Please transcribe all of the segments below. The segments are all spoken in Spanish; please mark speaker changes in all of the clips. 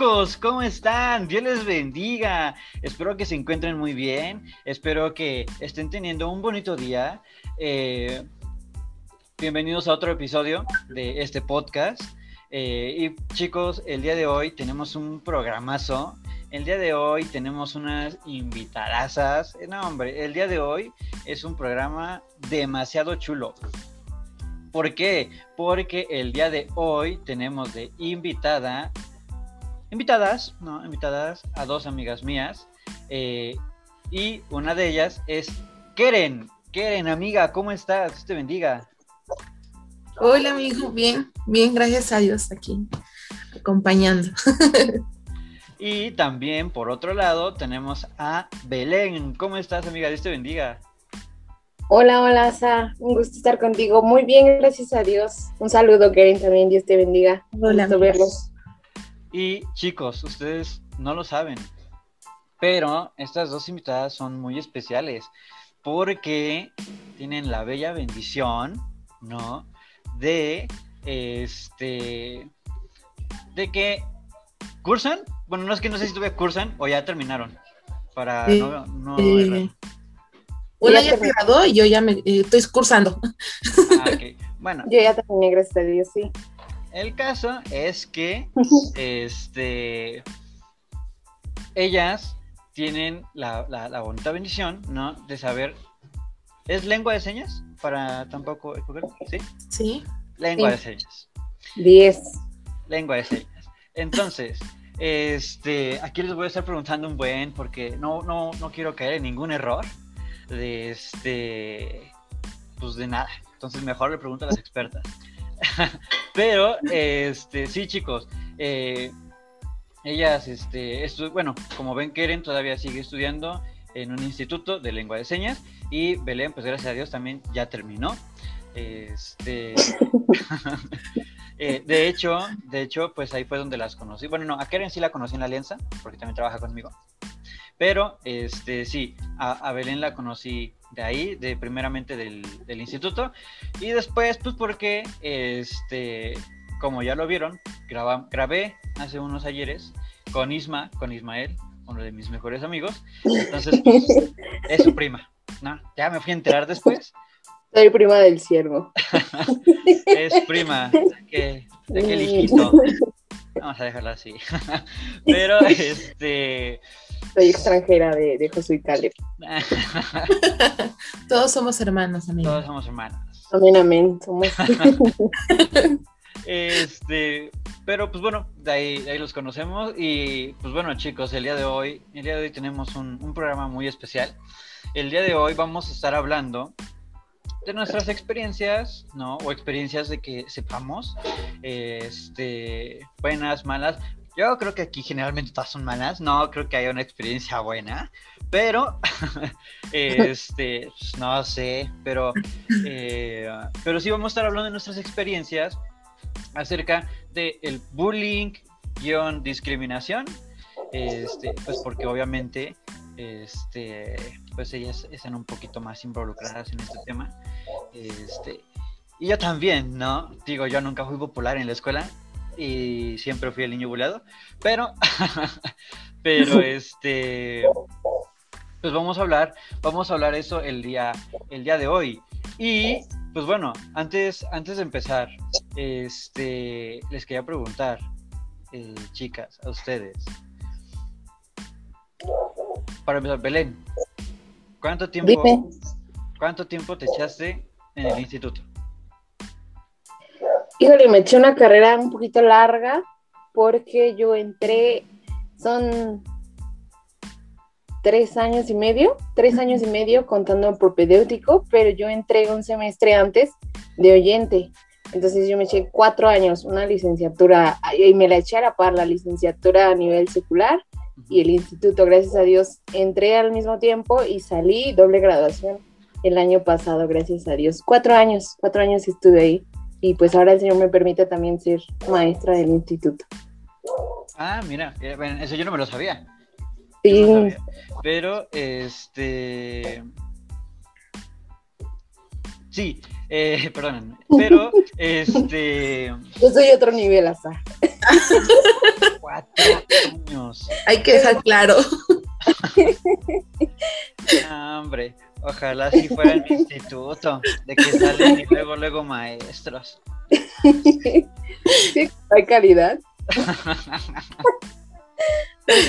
Speaker 1: Chicos, ¿cómo están? Dios les bendiga. Espero que se encuentren muy bien. Espero que estén teniendo un bonito día. Eh, bienvenidos a otro episodio de este podcast. Eh, y chicos, el día de hoy tenemos un programazo. El día de hoy tenemos unas invitadasas. Eh, no, hombre, el día de hoy es un programa demasiado chulo. ¿Por qué? Porque el día de hoy tenemos de invitada, invitadas, no, invitadas a dos amigas mías. eh, y una de ellas es Keren. Keren, amiga, ¿cómo estás? Dios te bendiga.
Speaker 2: Hola amigo, bien, bien, gracias a Dios aquí acompañando.
Speaker 1: Y también, por otro lado, tenemos a Belén. ¿Cómo estás, amiga? Dios te bendiga.
Speaker 3: Hola, hola, Sa. Un gusto estar contigo. Muy bien, gracias a Dios. Un saludo, Karen, también. Dios te bendiga.
Speaker 2: Hola,
Speaker 3: verlos.
Speaker 1: Y chicos, ustedes no lo saben, pero estas dos invitadas son muy especiales porque tienen la bella bendición, ¿no? De este de que cursan, bueno, no es que no sé si todavía cursan o ya terminaron para
Speaker 2: Sí,
Speaker 1: no, no
Speaker 2: Eh,
Speaker 1: errar.
Speaker 2: una
Speaker 3: Ya
Speaker 2: ya se graduó y yo ya me eh, estoy cursando.
Speaker 1: Ah, ok. Bueno,
Speaker 3: Yo ya terminé, gracias a Dios, sí.
Speaker 1: El caso es que este ellas tienen la, la- la bonita bendición, ¿no? De saber. ¿Es lengua de señas? Para tampoco. ¿Sí?
Speaker 2: Sí.
Speaker 1: Lengua
Speaker 3: Sí.
Speaker 1: de señas.
Speaker 3: Diez.
Speaker 1: Lengua de señas. Entonces, este, aquí les voy a estar preguntando un buen, porque no, no, no quiero caer en ningún error. De este. Pues de nada. Entonces, mejor le pregunto a las expertas. Pero, este, sí, chicos. eh, ellas, este, bueno, como ven, Keren todavía sigue estudiando en un instituto de lengua de señas y Belén, pues gracias a Dios también ya terminó. Este, eh, de hecho, de hecho, pues ahí fue donde las conocí. Bueno, no, a Keren sí la conocí en la Alianza, porque también trabaja conmigo. Pero, este, sí, a Belén la conocí de ahí, de primeramente del, del instituto, y después, pues porque, este, como ya lo vieron, graba- grabé hace unos ayeres con Isma, con Ismael, uno de mis mejores amigos. Entonces, pues, es su prima, ¿no? Ya me fui a enterar después.
Speaker 3: Soy prima del ciervo.
Speaker 1: Es prima de aquel, de aquel hijito. Vamos a dejarla así. Pero, este...
Speaker 3: Soy extranjera de, de Josué y Caleb.
Speaker 2: Todos somos hermanos, amigo.
Speaker 1: Todos somos hermanos.
Speaker 3: Amén, amén. Somos...
Speaker 1: Este, pero pues bueno, de ahí, de ahí los conocemos y pues bueno chicos, el día de hoy, el día de hoy tenemos un, un programa muy especial. El día de hoy vamos a estar hablando de nuestras experiencias, ¿no? O experiencias de que sepamos, este, buenas, malas. Yo creo que aquí generalmente todas son malas, no creo que haya una experiencia buena, pero, este, pues, no sé, pero, eh, pero sí vamos a estar hablando de nuestras experiencias acerca del bullying guion discriminación este pues porque obviamente este pues ellas están un poquito más involucradas en este tema este y yo también no digo yo nunca fui popular en la escuela y siempre fui el niño buleado pero pero este pues vamos a hablar vamos a hablar eso el día el día de hoy y pues bueno antes antes de empezar este, les quería preguntar, eh, chicas, a ustedes. Para empezar, Belén, ¿cuánto tiempo, cuánto tiempo te echaste en el instituto?
Speaker 3: Híjole, me eché una carrera un poquito larga porque yo entré, son tres años y medio, tres años y medio contando propedéutico, pero yo entré un semestre antes de oyente. Entonces yo me eché cuatro años, una licenciatura, y me la eché a la par, la licenciatura a nivel secular y el instituto, gracias a Dios, entré al mismo tiempo y salí doble graduación el año pasado, gracias a Dios. Cuatro años, cuatro años estuve ahí y pues ahora el Señor me permite también ser maestra del instituto.
Speaker 1: Ah, mira, eh, bueno, eso yo no me lo sabía.
Speaker 3: Sí,
Speaker 1: yo no sabía. Pero, este... Sí, eh, perdónenme, pero, este...
Speaker 3: yo soy otro nivel, hasta.
Speaker 1: Cuatro años.
Speaker 2: Hay que dejar claro.
Speaker 1: No, hombre, ojalá si fuera en mi instituto, de que salen y luego, luego maestros.
Speaker 3: Hay calidad.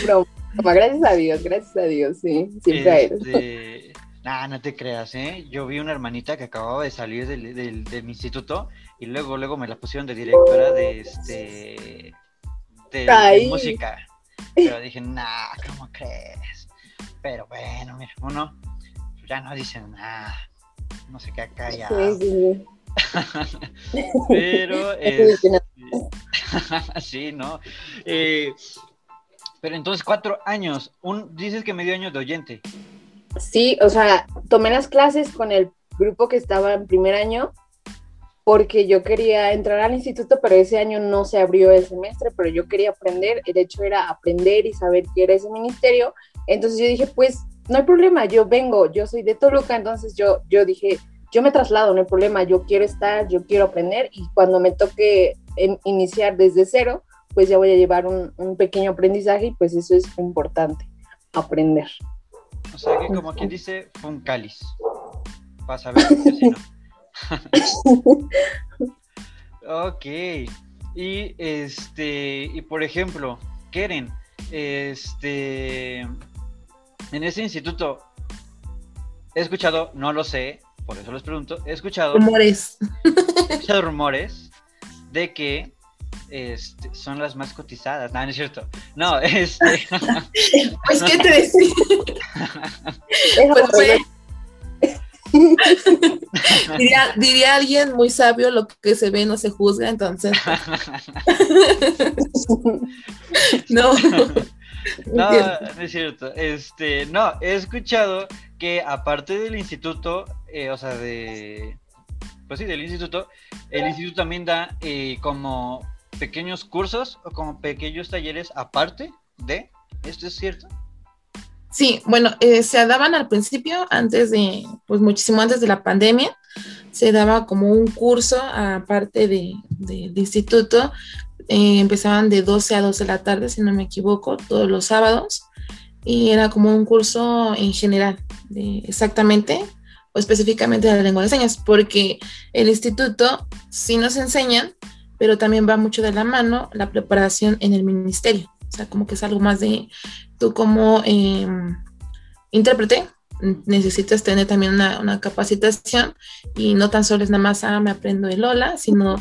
Speaker 3: Broma. Gracias a Dios, gracias a Dios, sí, siempre.
Speaker 1: Este, Nah, no te creas, ¿eh? Yo vi una hermanita que acababa de salir del, del- de mi instituto y luego, luego me la pusieron de directora de este de, música. Pero dije, nah, ¿cómo crees? Pero bueno, mira, uno ya no dice nada. No se queda callado.
Speaker 3: Sí, sí, sí.
Speaker 1: Pero este, sí, ¿no? Eh, pero entonces cuatro años. Un, dices que medio año de oyente.
Speaker 3: Sí, o sea, tomé las clases con el grupo que estaba en primer año porque yo quería entrar al instituto, pero ese año no se abrió el semestre, pero yo quería aprender, el hecho era aprender y saber qué era ese ministerio. Entonces yo dije, pues no hay problema, yo vengo, yo soy de Toluca, entonces yo, yo dije, yo me traslado, no hay problema, yo quiero estar, yo quiero aprender y cuando me toque en- iniciar desde cero, pues ya voy a llevar un, un pequeño aprendizaje y pues eso es importante, aprender.
Speaker 1: O sea que como quien dice, fue un cáliz. Para saber si no. ok. Y este, y por ejemplo, Keren, este, en ese instituto, he escuchado, no lo sé, por eso les pregunto, he escuchado,
Speaker 2: Rumores.
Speaker 1: he escuchado rumores de que este, son las más cotizadas. No, no es cierto. No, este,
Speaker 2: Pues, ¿qué te decía? Pues, fue- diría, diría alguien muy sabio, lo que se ve no se juzga, entonces, no.
Speaker 1: No, no es cierto. Este, no, he escuchado que aparte del instituto, eh, o sea, de, pues sí, del instituto, el instituto también da eh, como pequeños cursos o como pequeños talleres aparte de, ¿esto es cierto?
Speaker 2: Sí, bueno, eh, se daban al principio, antes de, pues muchísimo antes de la pandemia, se daba como un curso aparte de, de- del instituto, eh, empezaban de 12 a 12 de la tarde, si no me equivoco, todos los sábados, y era como un curso en general, de exactamente o específicamente de la lengua de señas, porque el instituto sí nos enseñan, pero también va mucho de la mano la preparación en el ministerio, o sea, como que es algo más de tú como eh, intérprete necesitas tener también una, una capacitación y no tan solo es nada más, ah, me aprendo el hola, sino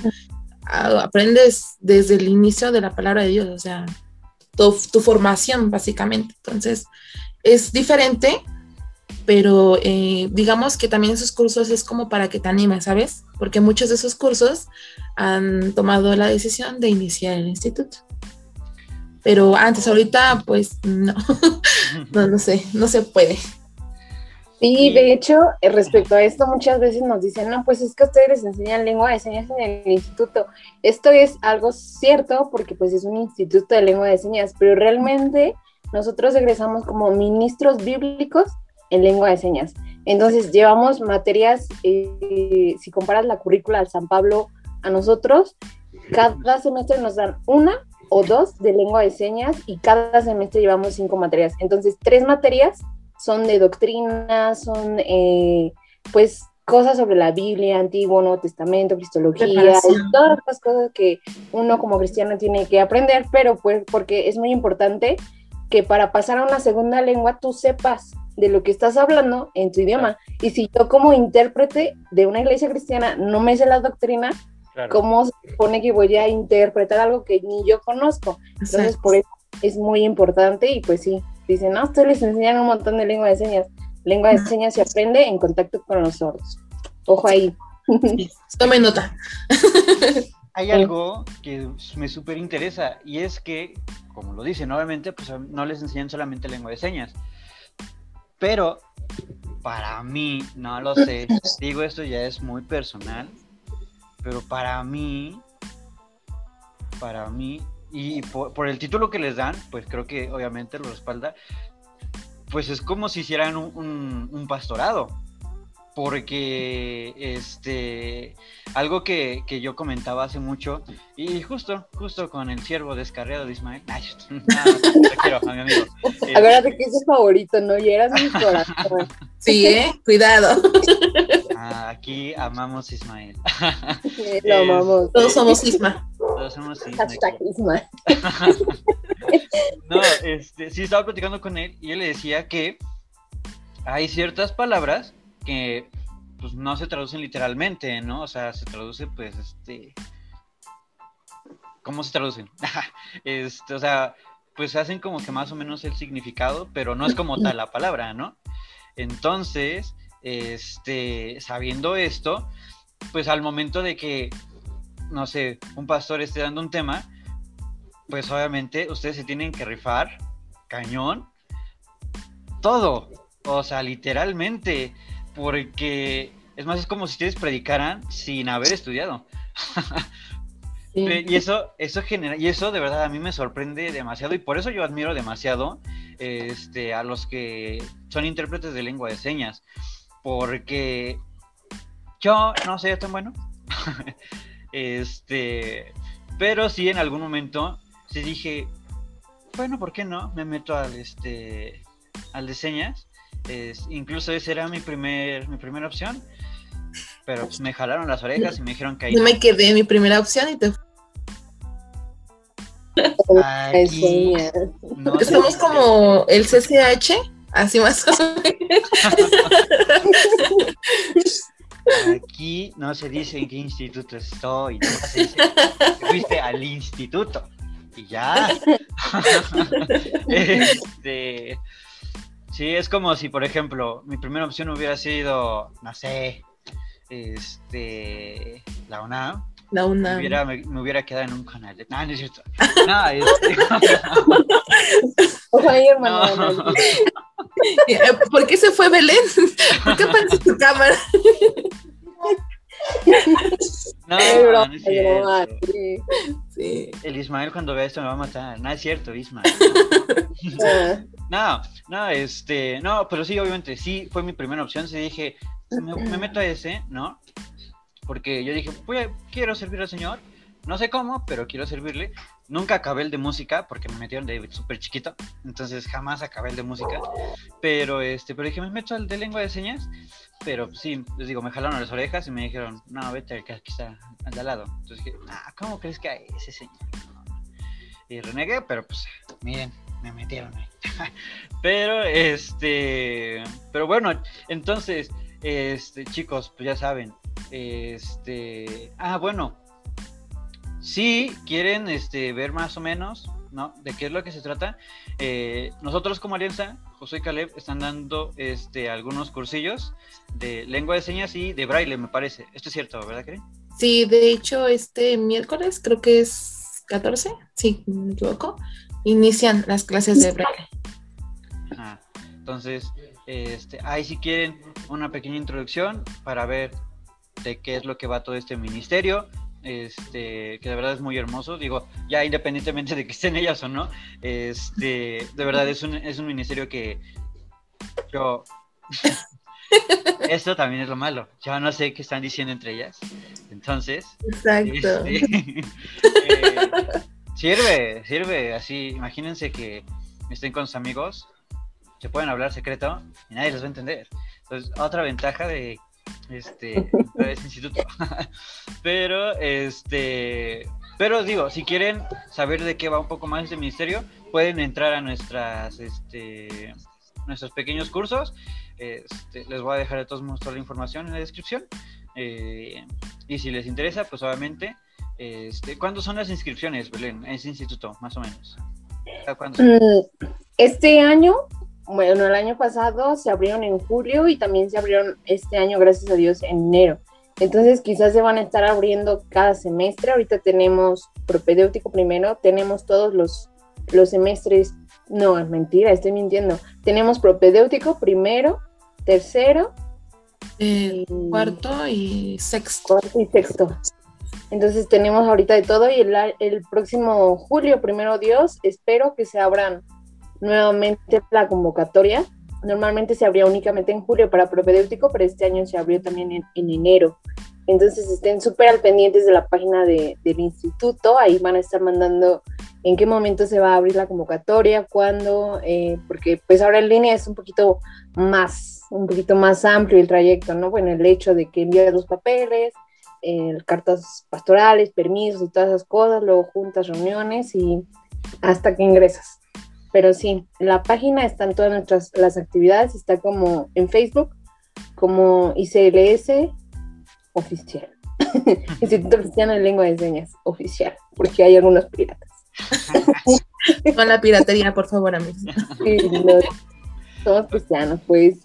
Speaker 2: aprendes desde el inicio de la palabra de Dios, o sea, tu, formación básicamente. Entonces, es diferente, pero eh, digamos que también esos cursos es como para que te animes, ¿sabes? Porque muchos de esos cursos han tomado la decisión de iniciar el instituto. Pero antes, ahorita, pues no, no lo sé, no se puede.
Speaker 3: Sí, de hecho, eh, respecto a esto, muchas veces nos dicen, no, pues es que ustedes les enseñan lengua de señas en el instituto. Esto es algo cierto porque pues es un instituto de lengua de señas, pero realmente nosotros egresamos como ministros bíblicos en lengua de señas. Entonces llevamos materias, eh, si comparas la currícula al San Pablo a nosotros, cada semestre nos dan una o dos de lengua de señas y cada semestre llevamos cinco materias. Entonces, tres materias son de doctrina, son eh, pues cosas sobre la Biblia, Antiguo, Nuevo Testamento, Cristología, y todas las cosas que uno como cristiano tiene que aprender, pero pues porque es muy importante que para pasar a una segunda lengua tú sepas de lo que estás hablando en tu idioma. Y si yo como intérprete de una iglesia cristiana no me sé la doctrina,
Speaker 1: Claro.
Speaker 3: ¿cómo se supone que voy a interpretar algo que ni yo conozco? Entonces,
Speaker 2: Exacto.
Speaker 3: por eso es muy importante y pues sí, dicen, no, ustedes les enseñan un montón de lengua de señas. Lengua de señas se aprende en contacto con los sordos. Ojo ahí.
Speaker 2: Sí, Tome nota.
Speaker 1: Hay algo que me súper interesa y es que, como lo dicen, obviamente, pues no les enseñan solamente lengua de señas. Pero para mí, no lo sé, digo esto ya es muy personal, pero para mí, para mí, y por, por el título que les dan, pues creo que obviamente lo respalda, pues es como si hicieran un, un- un pastorado. porque este algo que, que, yo comentaba hace mucho y justo justo con el ciervo descarriado de Ismael ay, no, te quiero a mi amigo
Speaker 3: acuérdate que es su favorito no y eras mi corazón
Speaker 2: sí eh cuidado
Speaker 1: ah, aquí amamos Ismael
Speaker 3: lo amamos
Speaker 2: todos somos Isma
Speaker 1: todos somos Isma,
Speaker 3: hashtag Isma
Speaker 1: no este sí estaba platicando con él y él le decía que hay ciertas palabras que pues no se traducen literalmente, ¿no? O sea, se traduce pues este ¿Cómo se traducen? este, o sea, pues hacen como que más o menos el significado, pero no es como tal la palabra, ¿no? Entonces, este, sabiendo esto, pues al momento de que, no sé, un pastor esté dando un tema, pues obviamente ustedes se tienen que rifar, cañón, todo, o sea, literalmente, porque es más, es como si ustedes predicaran sin haber estudiado. Y eso, eso genera, y eso de verdad a mí me sorprende demasiado, y por eso yo admiro demasiado este, a los que son intérpretes de lengua de señas, porque yo no soy tan bueno, este, pero sí en algún momento sí dije, bueno, ¿por qué no? Me meto al este al de señas incluso esa era mi, primer, mi primera opción, pero pues, me jalaron las orejas y me dijeron que ahí...
Speaker 2: Yo me quedé mi primera opción y te...
Speaker 1: Aquí,
Speaker 2: no Somos como el CCH, así más o menos.
Speaker 1: Aquí no se dice en qué instituto estoy, no se dice fuiste al instituto y ya. este, Sí, es como si, por ejemplo, mi primera opción hubiera sido, no sé, este, la UNAM.
Speaker 2: La UNAM.
Speaker 1: Me hubiera, me, hubiera quedado en un canal. De... No, no es cierto. No, este...
Speaker 3: hermano.
Speaker 2: ¿Por qué se fue Belén? ¿Por qué aparece tu cámara?
Speaker 1: No, no, no es. Sí. El Ismael cuando vea esto me va a matar. No es cierto, Ismael. Ah. No, no, este, no, pero sí, obviamente, sí, fue mi primera opción. Sí dije, me, meto a ese, ¿no? Porque yo dije, voy quiero servir al Señor. No sé cómo, pero quiero servirle. Nunca acabé de música porque me metieron de súper chiquito. Entonces jamás acabé de música. Pero este, pero dije, me meto al de lengua de señas. Pero sí, les digo, me jalaron las orejas y me dijeron, no, vete, que aquí está al lado. Entonces dije, ah, ¿cómo crees que hay ese señor? Y renegué, pero pues, miren, me metieron ahí. pero, este, pero bueno, entonces, este, chicos, pues ya saben, este, ah, bueno, si quieren, este, ver más o menos, ¿no? De qué es lo que se trata, eh, nosotros como Alianza, José y Caleb, están dando, este, algunos cursillos de lengua de señas y de braille, me parece. Esto es cierto, ¿verdad, Karen?
Speaker 2: Sí, de hecho, este miércoles, creo que es 14, sí, me equivoco, inician las clases de braille.
Speaker 1: entonces, este, ahí si quieren una pequeña introducción para ver de qué es lo que va todo este ministerio, este, que de verdad es muy hermoso, digo, ya independientemente de que estén ellas o no, este, de verdad es un, es un ministerio que yo, esto también es lo malo, yo no sé qué están diciendo entre ellas, entonces,
Speaker 2: Exacto.
Speaker 1: Este, eh, Sirve, sirve, así, imagínense que estén con sus amigos, se pueden hablar secreto y nadie los va a entender. Entonces, otra ventaja de este, instituto. pero, este, pero digo, si quieren saber de qué va un poco más este ministerio, pueden entrar a nuestras, este, nuestros pequeños cursos. Este, les voy a dejar de todos modos toda la información en la descripción. Eh, y si les interesa, pues obviamente este, ¿Cuándo son las inscripciones, Belén, en ese instituto, más o menos?
Speaker 3: Mm, este año, bueno, el año pasado se abrieron en julio y también se abrieron este año, gracias a Dios, en enero. Entonces quizás se van a estar abriendo cada semestre. Ahorita tenemos propedéutico primero, tenemos todos los, los semestres. No, es mentira, estoy mintiendo. Tenemos propedéutico primero, tercero.
Speaker 2: cuarto y sexto.
Speaker 3: Cuarto y sexto. Entonces tenemos ahorita de todo y el, próximo julio, primero Dios, espero que se abran nuevamente la convocatoria normalmente se abría únicamente en julio para propedéutico, pero este año se abrió también en, enero. Entonces estén súper al pendientes de la página de, del instituto, ahí van a estar mandando en qué momento se va a abrir la convocatoria, cuándo, eh, porque pues ahora en línea es un poquito más, un poquito más amplio el trayecto, ¿no? Bueno, el hecho de que envías los papeles, eh, cartas pastorales, permisos y todas esas cosas, luego juntas, reuniones y hasta que ingresas. Pero sí, la página están todas nuestras las actividades, está como en Facebook, como ICLS oficial. Instituto Cristiano de Lengua de Señas oficial, porque hay algunos piratas.
Speaker 2: Con la piratería, por favor, amigos. Sí,
Speaker 3: somos cristianos, pues,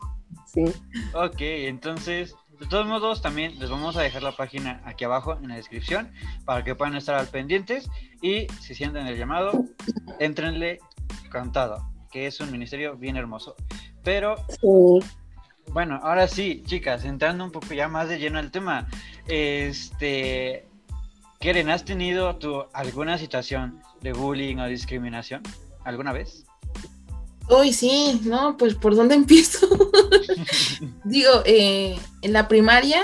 Speaker 3: sí.
Speaker 1: Ok, entonces, de todos modos, también les vamos a dejar la página aquí abajo en la descripción para que puedan estar al pendientes y si sienten el llamado, entrenle cantado, que es un ministerio bien hermoso. Pero, bueno, ahora sí, chicas, entrando un poco ya más de lleno al tema, este, Keren, ¿has tenido tú alguna situación de bullying o discriminación alguna vez?
Speaker 2: Uy, sí, no, pues por dónde empiezo. Digo, eh, en la primaria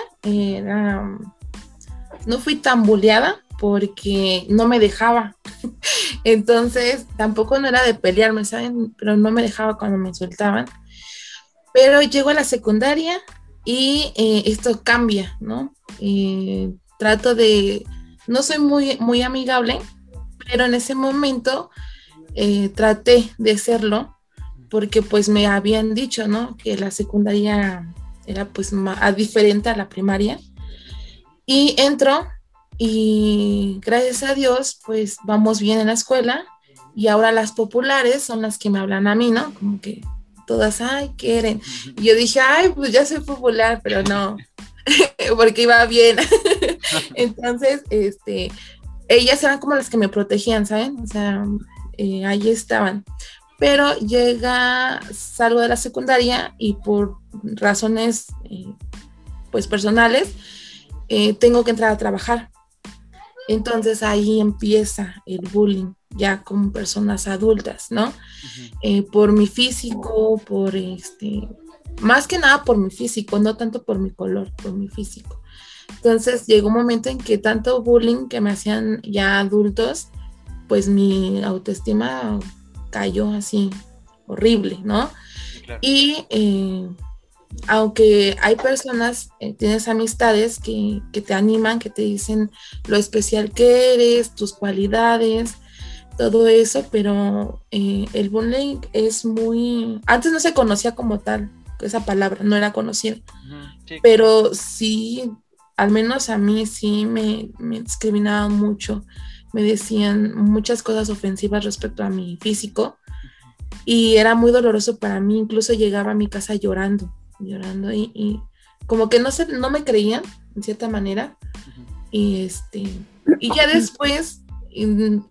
Speaker 2: no fui tan bulleada porque no me dejaba. Entonces, tampoco no era de pelearme, ¿saben? Pero no me dejaba cuando me insultaban. Pero llego a la secundaria y eh, esto cambia, ¿no? Eh, trato de, no soy muy, muy amigable, pero en ese momento eh, traté de serlo porque pues me habían dicho, ¿no? Que la secundaria era pues más, diferente a la primaria. Y entro y gracias a Dios, pues vamos bien en la escuela y ahora las populares son las que me hablan a mí, ¿no? Como que todas, ay, quieren. Y yo dije, ay, pues ya soy popular, pero no, porque iba bien. Entonces, este, ellas eran como las que me protegían, ¿saben? O sea, eh, ahí estaban. Pero llega, salgo de la secundaria y por razones, eh, pues personales, eh, tengo que entrar a trabajar. Entonces ahí empieza el bullying ya con personas adultas, ¿no? Eh, por mi físico, por este, más que nada por mi físico, no tanto por mi color, por mi físico. Entonces llegó un momento en que tanto bullying que me hacían ya adultos, pues mi autoestima cayó así horrible, ¿no? Y eh, aunque hay personas, eh, tienes amistades que, te animan, que te dicen lo especial que eres, tus cualidades, todo eso, pero eh, el bullying es muy... Antes no se conocía como tal, esa palabra, no era conocida, pero sí, al menos a mí sí me, me discriminaban mucho, me decían muchas cosas ofensivas respecto a mi físico y era muy doloroso para mí, incluso llegaba a mi casa llorando llorando y, como que no, se, no me creían, en cierta manera. Y, este, y ya después,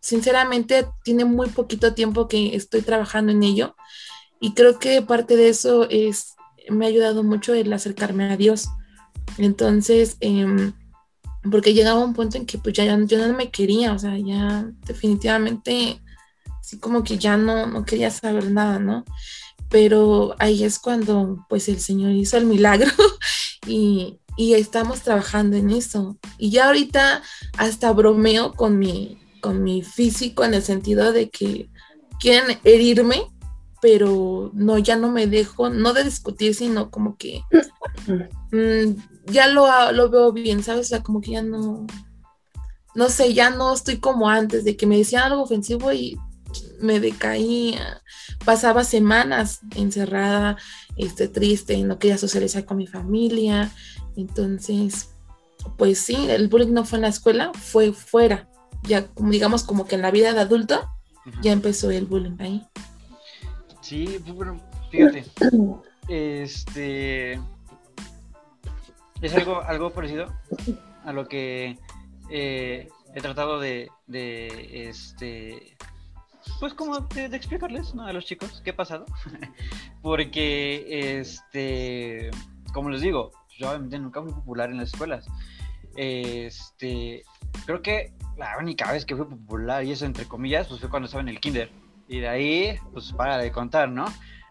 Speaker 2: sinceramente, tiene muy poquito tiempo que estoy trabajando en ello y creo que parte de eso es, me ha ayudado mucho el acercarme a Dios. Entonces, em, porque llegaba un punto en que pues ya yo no me quería, o sea, ya definitivamente, así como que ya no, no quería saber nada, ¿no? Pero ahí es cuando pues el Señor hizo el milagro y, estamos trabajando en eso. Y ya ahorita hasta bromeo con mi, con mi físico en el sentido de que quieren herirme, pero no, ya no me dejo, no de discutir, sino como que mm, ya lo, lo, veo bien, ¿sabes? O sea, como que ya no, no sé, ya no estoy como antes, de que me decían algo ofensivo y me decaía, pasaba semanas encerrada, este, triste, no quería socializar con mi familia, entonces, pues sí, el bullying no fue en la escuela, fue fuera, ya digamos como que en la vida de adulto ya empezó el bullying ahí.
Speaker 1: Sí, pues, bueno, fíjate, este, es algo, algo parecido a lo que eh, he tratado de, de este pues como de, explicarles a los chicos qué ha pasado. Porque, este, como les digo, yo nunca fui popular en las escuelas. Este, creo que la única vez que fui popular, y eso entre comillas, pues fue cuando estaba en el kinder. Y de ahí, pues para de contar, ¿no?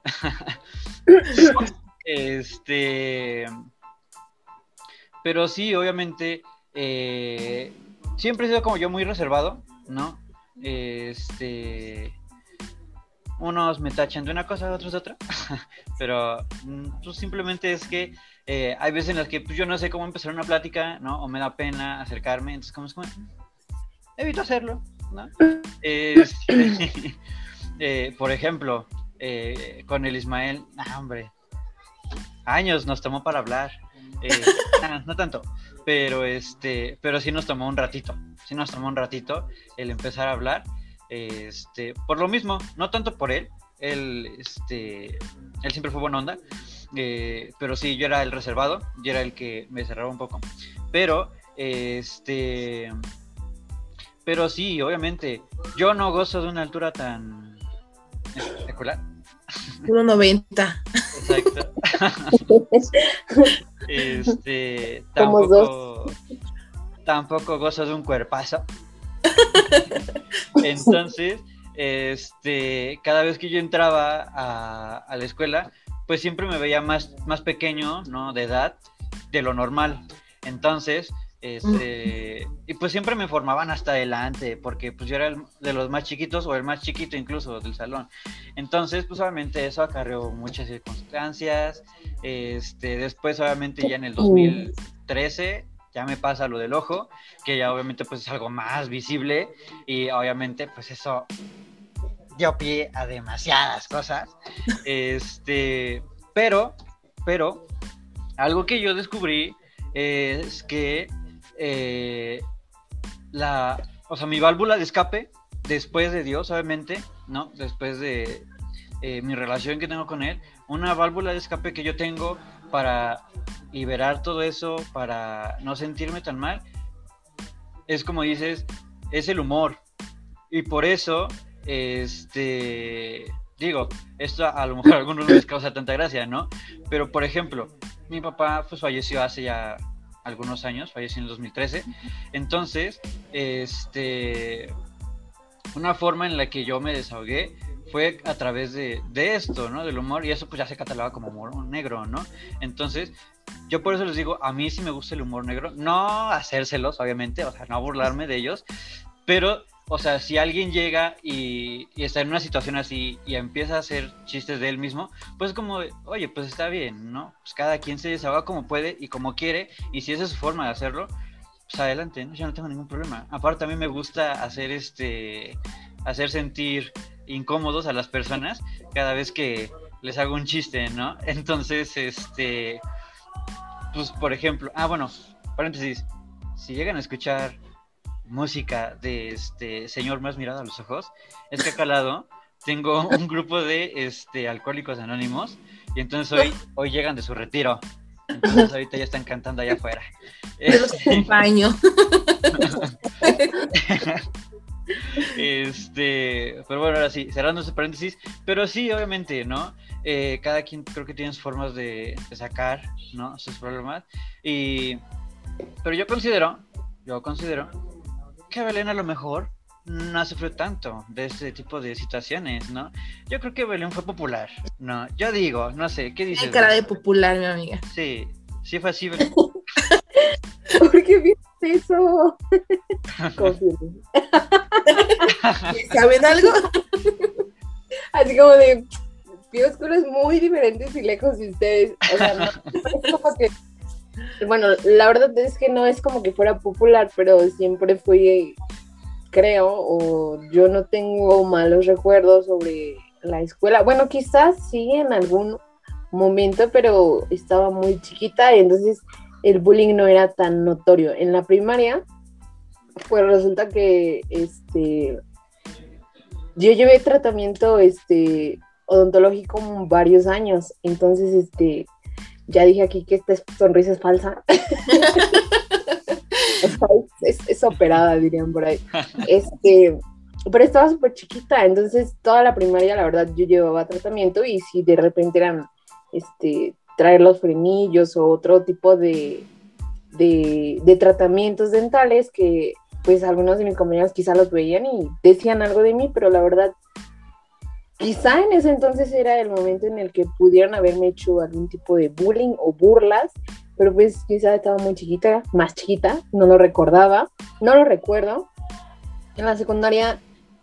Speaker 1: este. Pero sí, obviamente, eh, siempre he sido como yo muy reservado, ¿no? Este. Unos me tachan de una cosa, otros de otra. Pero mm, pues, simplemente es que eh, hay veces en las que pues, yo no sé cómo empezar una plática, ¿no? O me da pena acercarme, entonces como es como, evito hacerlo, ¿no? Este, eh, por ejemplo, eh, con el Ismael, ah, hombre, años nos tomó para hablar, no tanto, pero este, pero sí nos tomó un ratito, sí nos tomó un ratito el empezar a hablar, este, por lo mismo, no tanto por él, él, este, él siempre fue buena onda, eh, pero sí, yo era el reservado, yo era el que me cerraba un poco. Pero, este, pero sí, obviamente, yo no gozo de una altura tan espectacular.
Speaker 2: 1.90.
Speaker 1: Exacto. este, tampoco, tampoco gozo de un cuerpazo. Entonces, este, cada vez que yo entraba a, a la escuela, pues siempre me veía más, más pequeño, ¿no? De edad, de lo normal. Entonces, este, y pues siempre me formaban hasta adelante, porque pues yo era el, de los más chiquitos o el más chiquito incluso del salón. Entonces, pues obviamente eso acarreó muchas circunstancias. Este, después, obviamente, ya en el 2013 ya me pasa lo del ojo, que ya obviamente pues es algo más visible y obviamente pues eso dio pie a demasiadas cosas. Este, pero, pero, algo que yo descubrí es que eh, la, o sea, mi válvula de escape, después de Dios, obviamente, ¿no? Después de eh, mi relación que tengo con Él, una válvula de escape que yo tengo para liberar todo eso, para no sentirme tan mal, es como dices, es el humor. Y por eso este, digo, esto a lo mejor a algunos no les causa tanta gracia, ¿no? Pero, por ejemplo, mi papá pues falleció hace ya algunos años, falleció en el 2013. Entonces, este, una forma en la que yo me desahogué fue a través de, de, esto, ¿no? Del humor, y eso pues ya se catalogaba como humor negro, ¿no? Entonces, yo por eso les digo, a mí sí me gusta el humor negro, no hacérselos, obviamente, o sea, no burlarme de ellos, pero o sea, si alguien llega y, está en una situación así y empieza a hacer chistes de él mismo, pues como, oye, pues está bien, ¿no? Pues cada quien se desahoga como puede y como quiere, y si esa es su forma de hacerlo, pues adelante, ¿no? yo no tengo ningún problema. Aparte a mí me gusta hacer este, hacer sentir incómodos a las personas cada vez que les hago un chiste, ¿no? Entonces, este, pues por ejemplo, ah, bueno, paréntesis, si llegan a escuchar música de este señor más mirado a los ojos, es que acá al lado tengo un grupo de este alcohólicos anónimos y entonces hoy, hoy llegan de su retiro. Entonces ahorita ya están cantando allá afuera.
Speaker 2: Yo los acompaño.
Speaker 1: Este, pero bueno, ahora sí, cerrando ese paréntesis, pero sí, obviamente, ¿no? Eh, cada quien creo que tiene sus formas de, de, sacar, ¿no? Sus problemas. Y, pero yo considero, yo considero que Belén a lo mejor no sufrió tanto de este tipo de situaciones, ¿no? Yo creo que Belén fue popular, ¿no? Yo digo, no sé, ¿qué dices?
Speaker 2: cara de popular, mi amiga.
Speaker 1: Sí, sí fue así, Belén.
Speaker 3: ¿Por qué viste eso?
Speaker 2: ¿Saben algo?
Speaker 3: Así como de es muy diferentes y lejos de ustedes. O sea, no, es como que bueno, la verdad es que no es como que fuera popular, pero siempre fui, creo, o yo no tengo malos recuerdos sobre la escuela. Bueno, quizás sí en algún momento, pero estaba muy chiquita y entonces el bullying no era tan notorio. En la primaria, pues resulta que este yo llevé tratamiento este odontológico varios años, entonces este ya dije aquí que esta sonrisa es falsa. es, operada, dirían por ahí. Este, pero estaba súper chiquita, entonces toda la primaria, la verdad, yo llevaba tratamiento y si de repente eran, este, traer los frenillos o otro tipo de, de, de tratamientos dentales que pues algunos de mis compañeros quizá los veían y decían algo de mí, pero la verdad quizá en ese entonces era el momento en el que pudieran haberme hecho algún tipo de bullying o burlas, pero pues quizá estaba muy chiquita, más chiquita, no lo recordaba, no lo recuerdo. En la secundaria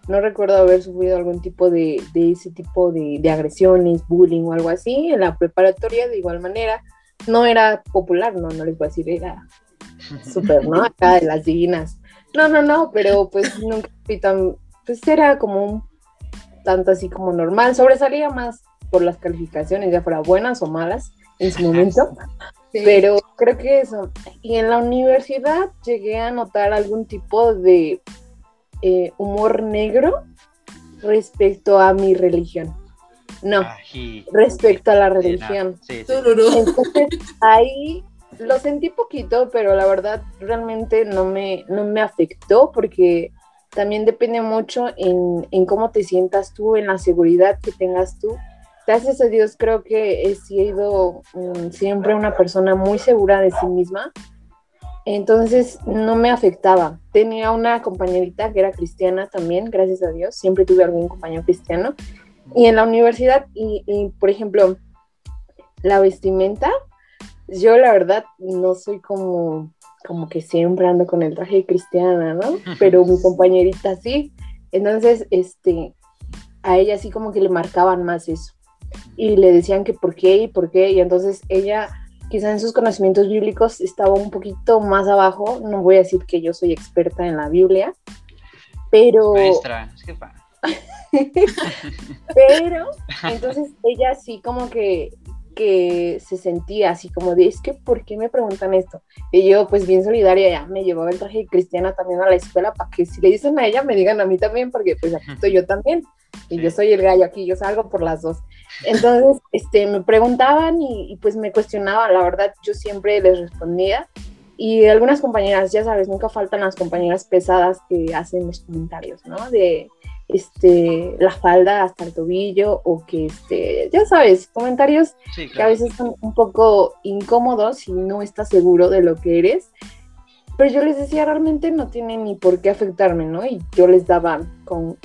Speaker 3: no recuerdo haber sufrido algún tipo de, de ese tipo de, de, agresiones, bullying o algo así. En la preparatoria, de igual manera, no era popular, no, no les voy a decir, era súper, ¿no? Acá de las divinas. No, no, no, pero pues nunca fui tan, pues era como un tanto así como normal. Sobresalía más por las calificaciones, ya fuera buenas o malas en su momento. Pero creo que eso. Y en la universidad llegué a notar algún tipo de eh, humor negro respecto a mi religión. No, respecto a la religión. Entonces ahí lo sentí poquito, pero la verdad realmente no me, no me afectó porque también depende mucho en, en cómo te sientas tú, en la seguridad que tengas tú. Gracias a Dios creo que he sido mm, siempre una persona muy segura de sí misma entonces no me afectaba. Tenía una compañerita que era cristiana también, gracias a Dios. Siempre tuve algún compañero cristiano. Y en la universidad, y, por ejemplo, la vestimenta, yo la verdad no soy como, como que siempre ando con el traje cristiana, ¿no? Pero mi compañerita sí. Entonces, este, a ella sí como que le marcaban más eso. Y le decían que por qué y por qué. Y entonces ella quizá en sus conocimientos bíblicos estaba un poquito más abajo. No voy a decir que yo soy experta en la Biblia, pero...
Speaker 1: Maestra, es que
Speaker 3: pero entonces ella sí como que que se sentía así como de, es que, ¿por qué me preguntan esto? Y yo, pues bien solidaria, ya me llevaba el traje de cristiana también a la escuela para que si le dicen a ella, me digan a mí también, porque pues aquí estoy yo también, y yo soy el gallo aquí, yo salgo por las dos. Entonces, este, me preguntaban y, pues me cuestionaban, la verdad, yo siempre les respondía. Y algunas compañeras, ya sabes, nunca faltan las compañeras pesadas que hacen los comentarios, ¿no? De este, la falda hasta el tobillo o que, este, ya sabes, comentarios que a veces son un poco incómodos si no estás seguro de lo que eres. Pero yo les decía, realmente no tiene ni por qué afectarme, ¿no? Y yo les daba con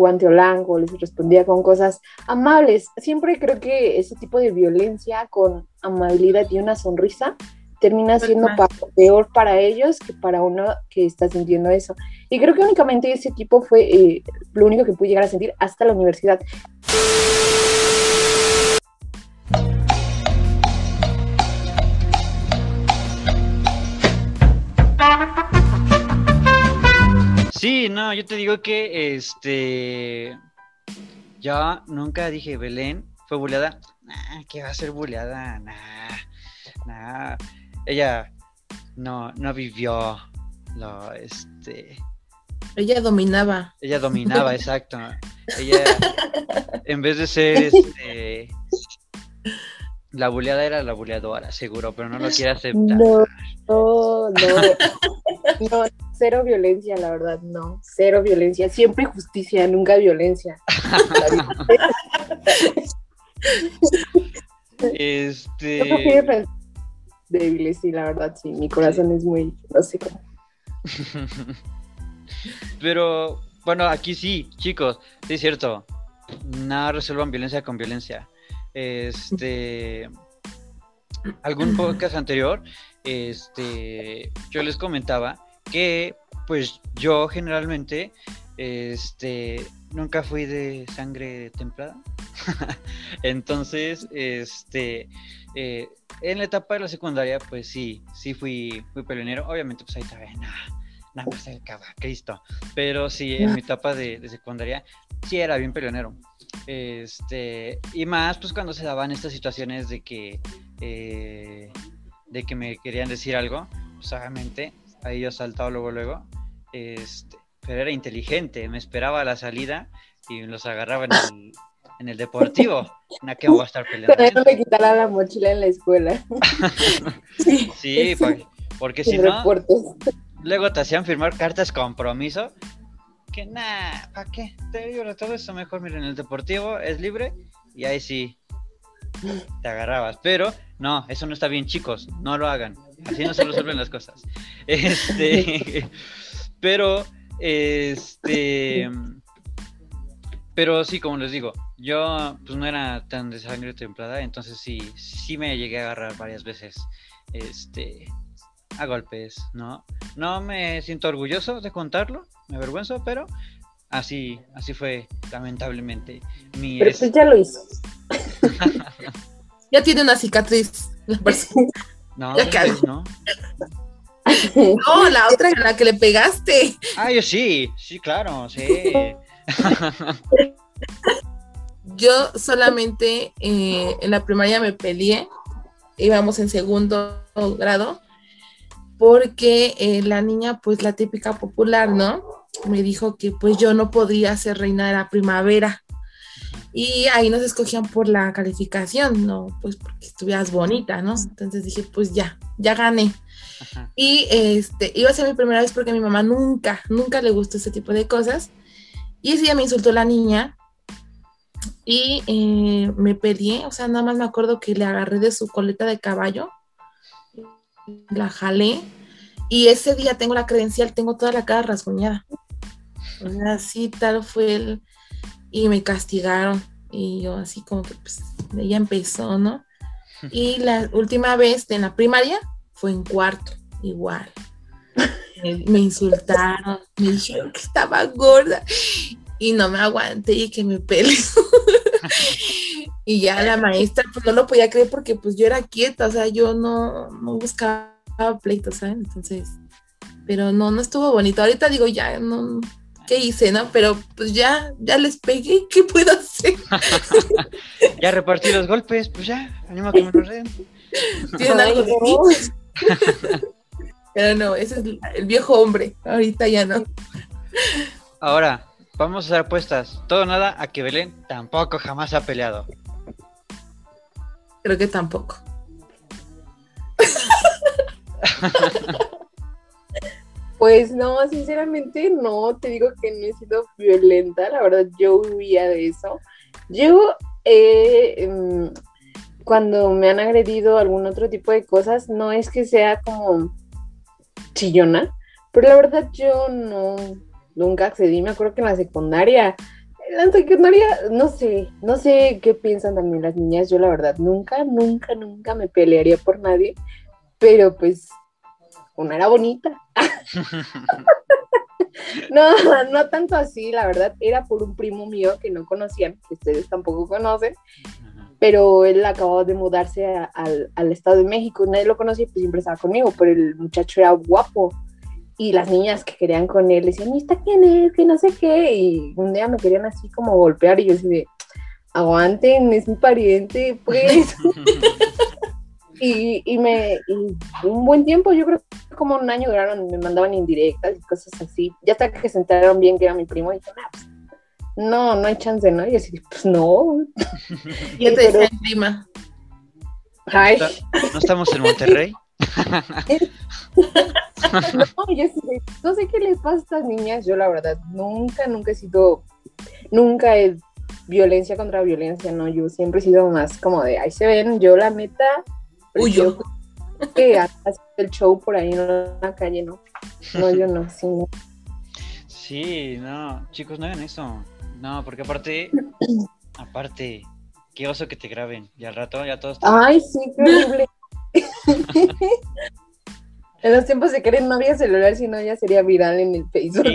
Speaker 3: guante blanco, les respondía con cosas amables. Siempre creo que ese tipo de violencia con amabilidad y una sonrisa termina siendo peor para ellos que para uno que está sintiendo eso. Y creo que únicamente ese tipo fue eh, lo único que pude llegar a sentir hasta la universidad.
Speaker 1: Sí, no, yo te digo que este. Yo nunca dije Belén fue buleada. Nah, ¿qué va a ser buleada? Nah, nah. Ella no, no vivió lo, este.
Speaker 2: Ella dominaba.
Speaker 1: Ella dominaba, exacto. Ella, en vez de ser este. La buleada era la buleadora, seguro, pero no lo quiere aceptar.
Speaker 3: No, no, no. no cero violencia, la verdad, no, cero violencia, siempre justicia, nunca violencia.
Speaker 1: este...
Speaker 3: débiles, sí, la verdad, sí, mi corazón es muy, cómo.
Speaker 1: Pero, bueno, aquí sí, chicos, sí es cierto, nada resuelvan violencia con violencia. Este, algún podcast anterior, este, yo les comentaba que pues yo generalmente este nunca fui de sangre templada. Entonces, este eh, en la etapa de la secundaria, pues sí, sí fui, fui peleonero. Obviamente, pues ahí todavía nada, nada más cerca, Cristo. Pero sí, en mi etapa de, secundaria, sí era bien peleonero. Este, y más, pues cuando se daban estas situaciones de que, eh, de que me querían decir algo, pues obviamente ahí yo saltaba luego, luego. Este, pero era inteligente, me esperaba a la salida y los agarraba en el, en el deportivo. ¿No que voy a estar peleando?
Speaker 3: Pero no me quitara la mochila en la escuela.
Speaker 1: sí, porque, si no, luego te hacían firmar cartas compromiso. Que nada, ¿para qué? Te digo todo eso mejor, miren, el deportivo es libre y ahí sí te agarrabas. Pero no, eso no está bien, chicos, no lo hagan. Así no se resuelven las cosas. Este, pero, este, pero sí, como les digo, yo pues no era tan de sangre templada, entonces sí, sí me llegué a agarrar varias veces, este, a golpes, ¿no? No me siento orgulloso de contarlo, me avergüenzo, pero así, así fue, lamentablemente.
Speaker 3: Mi pero pues ya lo hizo.
Speaker 2: ya tiene una cicatriz la persona.
Speaker 1: No, no.
Speaker 2: No, la otra en la que le pegaste.
Speaker 1: Ah, yo sí, sí, claro, sí.
Speaker 2: Yo solamente eh, en la primaria me peleé, íbamos en segundo grado, porque eh, la niña, pues la típica popular, ¿no? Me dijo que pues yo no podría ser reina de la primavera. Y ahí nos escogían por la calificación, no, pues porque estuvieras bonita, ¿no? Entonces dije, pues ya, ya gané. Y este, iba a ser mi primera vez porque a mi mamá nunca, nunca le gustó ese tipo de cosas. Y ese día me insultó la niña y eh, me peleé, o sea, nada más me acuerdo que le agarré de su coleta de caballo, la jalé y ese día tengo la credencial, tengo toda la cara rasguñada. Así tal fue el... Y me castigaron. Y yo así como que pues ella empezó, ¿no? Y la última vez en la primaria fue en cuarto, igual. Me, insultaron, me dijeron que estaba gorda y no me aguanté y que me pele. y ya la maestra pues no lo podía creer porque pues yo era quieta, o sea, yo no, no buscaba pleitos, ¿sabes? Entonces, pero no, no estuvo bonito. Ahorita digo, ya, no, ¿qué hice, no? Pero pues ya, ya les pegué, ¿qué puedo hacer?
Speaker 1: ya repartí los golpes, pues ya, anima que me los den.
Speaker 2: ¿Tienen algo de mí? Pero no, ese es el viejo hombre. Ahorita ya no.
Speaker 1: Ahora, vamos a hacer apuestas. Todo nada a que Belén tampoco jamás ha peleado.
Speaker 2: Creo que tampoco.
Speaker 3: Pues no, sinceramente no, te digo que no he sido violenta, la verdad yo huía de eso. Yo, eh, cuando me han agredido algún otro tipo de cosas, no es que sea como chillona, pero la verdad yo no, nunca accedí, me acuerdo que en la secundaria, en la secundaria, no sé, no sé qué piensan también las niñas, yo la verdad nunca, nunca, nunca me pelearía por nadie, pero pues una era bonita. no, no tanto así, la verdad, era por un primo mío que no conocían, que ustedes tampoco conocen, pero él acababa de mudarse al, al, Estado de México, nadie lo conocía, pues siempre estaba conmigo, pero el muchacho era guapo. Y las niñas que querían con él decían, ¿y esta quién es? Que no sé qué. Y un día me querían así como golpear y yo así de, aguanten, es mi pariente, pues. y, y, me, y un buen tiempo, yo creo que como un año duraron, me mandaban indirectas y cosas así. Ya hasta que se enteraron bien que era mi primo, y dije, pues, no, no hay chance, ¿no? Y así, pues no.
Speaker 2: y te pero... prima.
Speaker 3: Ay.
Speaker 1: ¿No estamos en Monterrey?
Speaker 3: no, yo sé, no sé qué les pasa a estas niñas. Yo, la verdad, nunca, nunca he sido, nunca he violencia contra violencia, ¿no? Yo siempre he sido más como de, ahí se ven, yo la meta,
Speaker 2: Uy, yo.
Speaker 3: Que el show por ahí en la calle, ¿no? No, yo no, sí, no.
Speaker 1: Sí, no, chicos, no hagan eso. No, porque aparte, aparte, qué oso que te graben. Y al rato ya todos.
Speaker 3: Ay, sí, qué horrible. en los tiempos de querer no había celular, si no ya sería viral en el Facebook.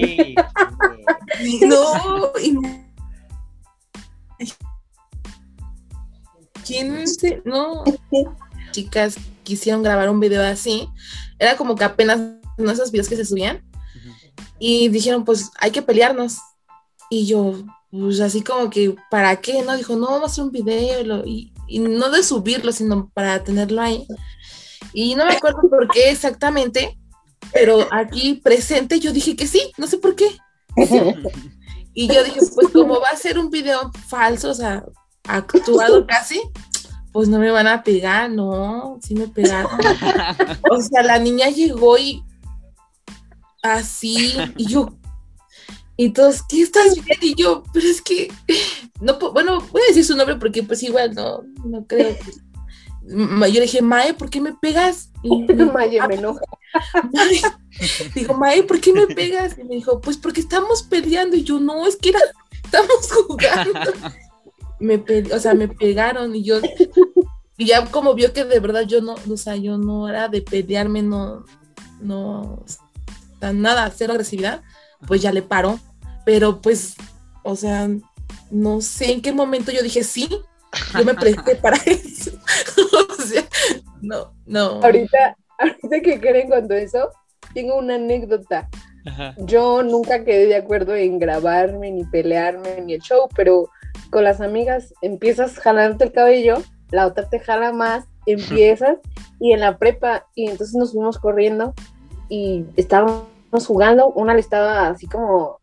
Speaker 3: Sí,
Speaker 2: no, ¿Quién se.? No. Chicas quisieron grabar un video así. Era como que apenas no esos videos que se subían. Y dijeron, pues hay que pelearnos. Y yo, pues así como que, ¿para qué? No, dijo, no, vamos a hacer un video y, no de subirlo, sino para tenerlo ahí. Y no me acuerdo por qué exactamente, pero aquí presente yo dije que sí, no sé por qué. Y yo dije, pues como va a ser un video falso, o sea, actuado casi, pues no me van a pegar, no, sí me pegaron. O sea, la niña llegó y así, y yo, y todos, ¿qué estás bien? Y yo, pero es que, no, bueno, voy a decir su nombre porque pues igual no, no creo que... Yo le dije, Mae, ¿por qué me pegas?
Speaker 3: Y me, Mae, me enoja.
Speaker 2: digo, Mae, ¿por qué me pegas? Y me dijo, pues porque estamos peleando. Y yo, no, es que era, estamos jugando. me o sea, me pegaron y yo, y ya como vio que de verdad yo no, o sea, yo no era de pelearme, no, no, nada, cero agresividad, pues ya le paró. Pero pues, o sea, no sé en qué momento yo dije sí, yo me presté para eso. o sea, no, no.
Speaker 3: Ahorita, ahorita que quieren cuando eso, tengo una anécdota. Yo nunca quedé de acuerdo en grabarme, ni pelearme, ni el show, pero con las amigas empiezas jalándote el cabello, la otra te jala más, empiezas, y en la prepa, y entonces nos fuimos corriendo y estábamos jugando, una le estaba así como,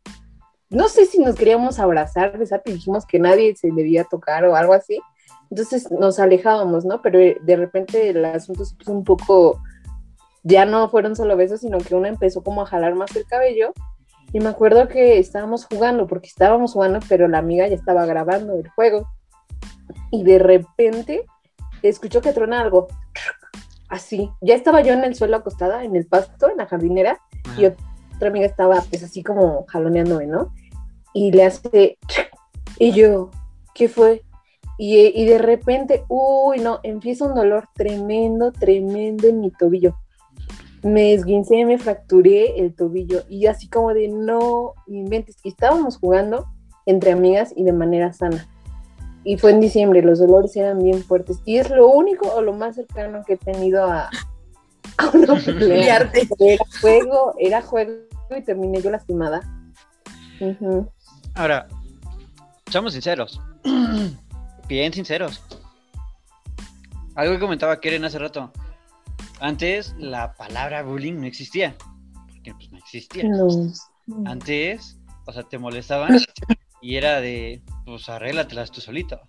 Speaker 3: no sé si nos queríamos abrazar, y dijimos que nadie se debía tocar o algo así, entonces nos alejábamos, ¿no? Pero de repente el asunto se puso un poco ya no fueron solo besos, sino que una empezó como a jalar más el cabello. Y me acuerdo que estábamos jugando, porque estábamos jugando, pero la amiga ya estaba grabando el juego. Y de repente escuchó que trona algo. Así. Ya estaba yo en el suelo acostada, en el pasto, en la jardinera, y otra amiga estaba pues así como jaloneándome, ¿no? Y le hace... Y yo, ¿qué fue? Y, y de repente, uy, no, empieza un dolor tremendo, tremendo en mi tobillo me esguincé, me fracturé el tobillo y así como de no inventes. Y estábamos jugando entre amigas y de manera sana. Y fue en diciembre, los dolores eran bien fuertes. Y es lo único o lo más cercano que he tenido a, a una pelea. Era juego, era juego y terminé yo lastimada.
Speaker 1: Ahora, seamos sinceros. bien sinceros. Algo que comentaba Keren hace rato. Antes la palabra bullying no existía. Porque pues no existía. Antes, o sea, te molestaban y era de, pues arréglatelas tú solito,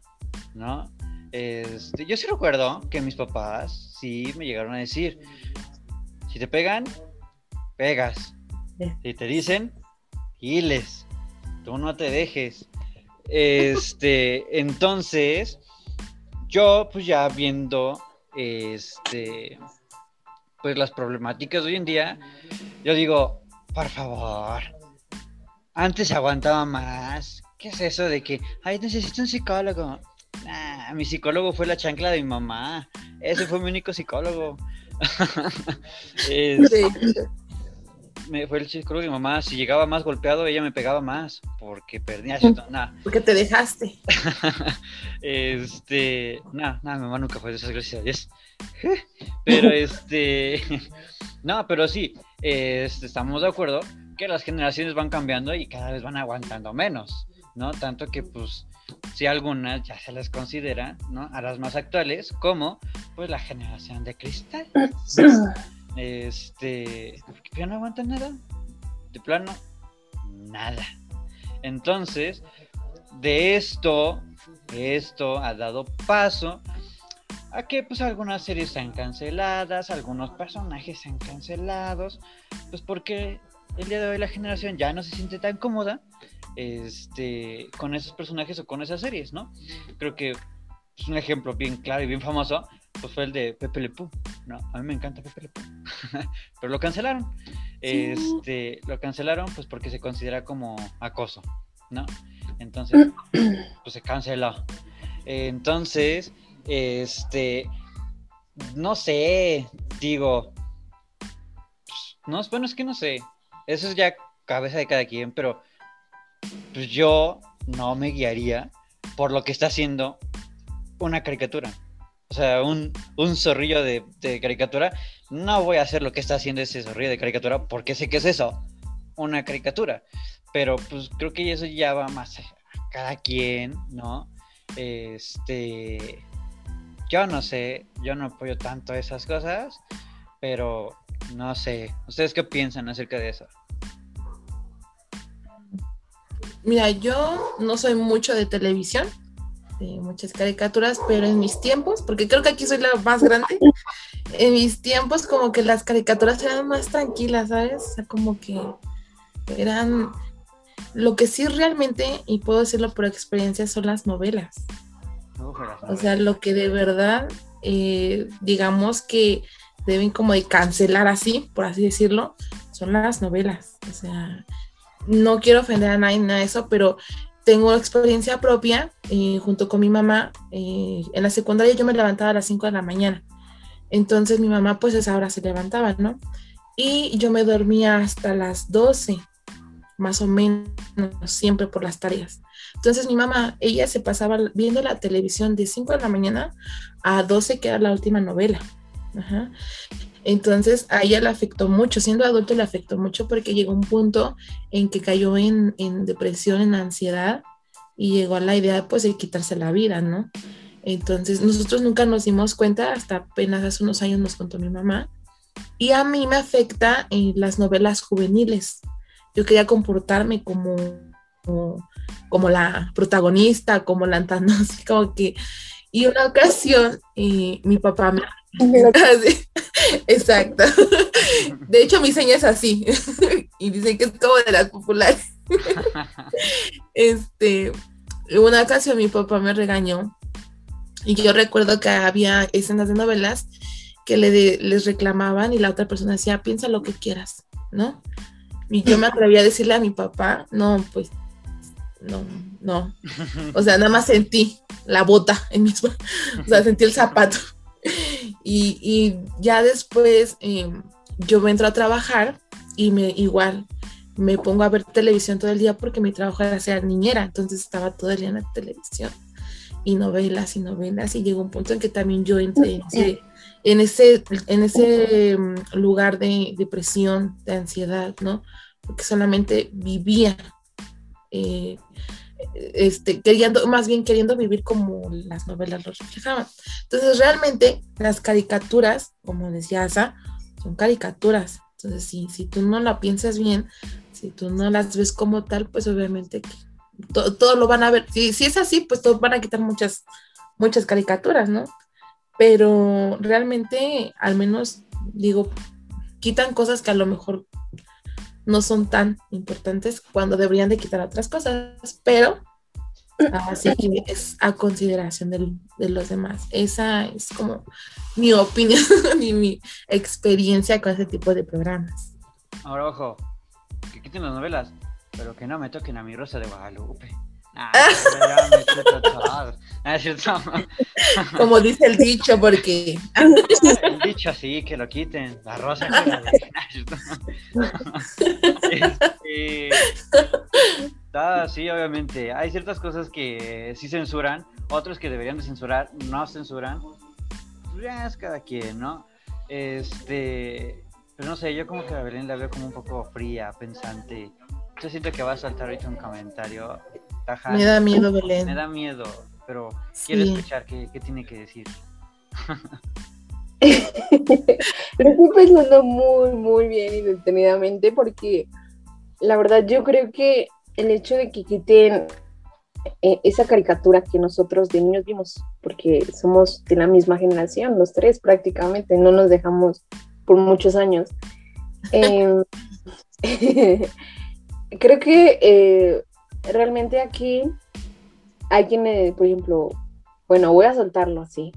Speaker 1: ¿no? Este, yo sí recuerdo que mis papás sí me llegaron a decir, si te pegan, pegas. Si te dicen, giles, tú no te dejes. Este, entonces, yo pues ya viendo, este, pues las problemáticas de hoy en día, yo digo, por favor, antes aguantaba más. ¿Qué es eso de que, ay, necesito un psicólogo? mi psicólogo fue la chancla de mi mamá. Ese fue mi único psicólogo. me fue el psicólogo de mi mamá. Si llegaba más golpeado, ella me pegaba más. Porque perdía. Nada.
Speaker 2: Porque te dejaste.
Speaker 1: este. Nada, nada, mi mamá nunca fue de esas, gracias a Dios. Pero este, no, pero sí, este, estamos de acuerdo que las generaciones van cambiando y cada vez van aguantando menos, ¿no? Tanto que pues si algunas ya se les considera, ¿no? A las más actuales como pues la generación de cristal. Este, ya no aguantan nada, de plano, nada. Entonces, de esto, esto ha dado paso a que pues algunas series sean canceladas, algunos personajes sean cancelados, pues porque el día de hoy la generación ya no se siente tan cómoda este, con esos personajes o con esas series, ¿no? Creo que es un ejemplo bien claro y bien famoso, pues fue el de Pepe Le Pú, ¿no? A mí me encanta Pepe Le Pú, pero lo cancelaron. Este, lo cancelaron pues porque se considera como acoso, ¿no? Entonces, pues se canceló. Entonces, este, no sé, digo, no, bueno, es que no sé, eso es ya cabeza de cada quien, pero pues yo no me guiaría por lo que está haciendo una caricatura. O sea, un, un zorrillo de, caricatura, no voy a hacer lo que está haciendo ese zorrillo de caricatura porque sé que es eso, una caricatura. Pero pues creo que eso ya va más a cada quien, ¿no? Este, yo no sé, yo no apoyo tanto esas cosas, pero no sé. ¿Ustedes qué piensan acerca de eso?
Speaker 2: Mira, yo no soy mucho de televisión, de muchas caricaturas, pero en mis tiempos, porque creo que aquí soy la más grande, en mis tiempos como que las caricaturas eran más tranquilas, ¿sabes? O sea, como que eran... Lo que sí realmente, y puedo decirlo por experiencia, son las novelas. O sea, lo que de verdad, eh, digamos que deben como de cancelar así, por así decirlo, son las novelas. O sea, no quiero ofender a nadie de eso, pero tengo experiencia propia eh, junto con mi mamá. Eh, en la secundaria yo me levantaba a las 5 de la mañana. Entonces mi mamá pues a esa hora se levantaba, ¿no? Y yo me dormía hasta las 12, más o menos, siempre por las tareas. Entonces mi mamá, ella se pasaba viendo la televisión de 5 de la mañana a 12, que era la última novela. Entonces a ella le afectó mucho, siendo adulto le afectó mucho porque llegó un punto en que cayó en, depresión, en ansiedad y llegó a la idea pues de quitarse la vida, ¿no? Entonces nosotros nunca nos dimos cuenta, hasta apenas hace unos años nos contó mi mamá. Y a mí me afecta en las novelas juveniles. Yo quería comportarme como, como, la protagonista, como la así como que... Y una ocasión eh, mi papá me Exacto. De hecho, mi seña es así. y dicen que es como de las populares. este, una ocasión mi papá me regañó. Y yo recuerdo que había escenas de novelas que le les reclamaban y la otra persona decía, piensa lo que quieras, ¿no? Y yo me atreví a decirle a mi papá, no, pues, no, no. O sea, nada más sentí la bota en mi, o sea, sentí el zapato. Y, ya después em, yo entro a trabajar y me igual me pongo a ver televisión todo el día porque mi trabajo era ser niñera, entonces estaba todo el día en la televisión y novelas y novelas y llegó un punto en que también yo entré en ese, en ese, em, lugar de depresión, de ansiedad, ¿no? Porque solamente vivía eh, este, queriendo, más bien queriendo vivir como las novelas lo reflejaban. Entonces, realmente las caricaturas, como decía Asa, son caricaturas. Entonces, si, si tú no la piensas bien, si tú no las ves como tal, pues obviamente todo, lo van a ver. Si, si es así, pues todos van a quitar muchas, muchas caricaturas, ¿no? Pero realmente, al menos, digo, quitan cosas que a lo mejor no son tan importantes cuando deberían de quitar otras cosas, pero así que es a consideración de los demás. Esa es como mi opinión y mi experiencia con ese tipo de programas.
Speaker 1: Ahora, ojo, que quiten las novelas, pero que no me toquen a mi Rosa de Guadalupe. Ah,
Speaker 2: Como dice el dicho, porque.
Speaker 1: El dicho sí, que lo quiten. La rosa este... sí, obviamente. Hay ciertas cosas que sí censuran, otros que deberían de censurar, no censuran. Pues ya es cada quien, ¿no? Este. Pero no sé, yo como que a Belén la veo como un poco fría, pensante. Yo siento que va a saltar ahorita un comentario
Speaker 2: me da miedo, Belén.
Speaker 1: Me da miedo, pero quiero escuchar qué, tiene que decir.
Speaker 3: Lo estoy pensando muy, muy bien y detenidamente porque la verdad yo creo que el hecho de que quiten eh, esa caricatura que nosotros de niños vimos, porque somos de la misma generación, los tres prácticamente, no nos dejamos por muchos años. Em, creo que eh, realmente aquí hay quienes, por ejemplo, bueno, voy a soltarlo así.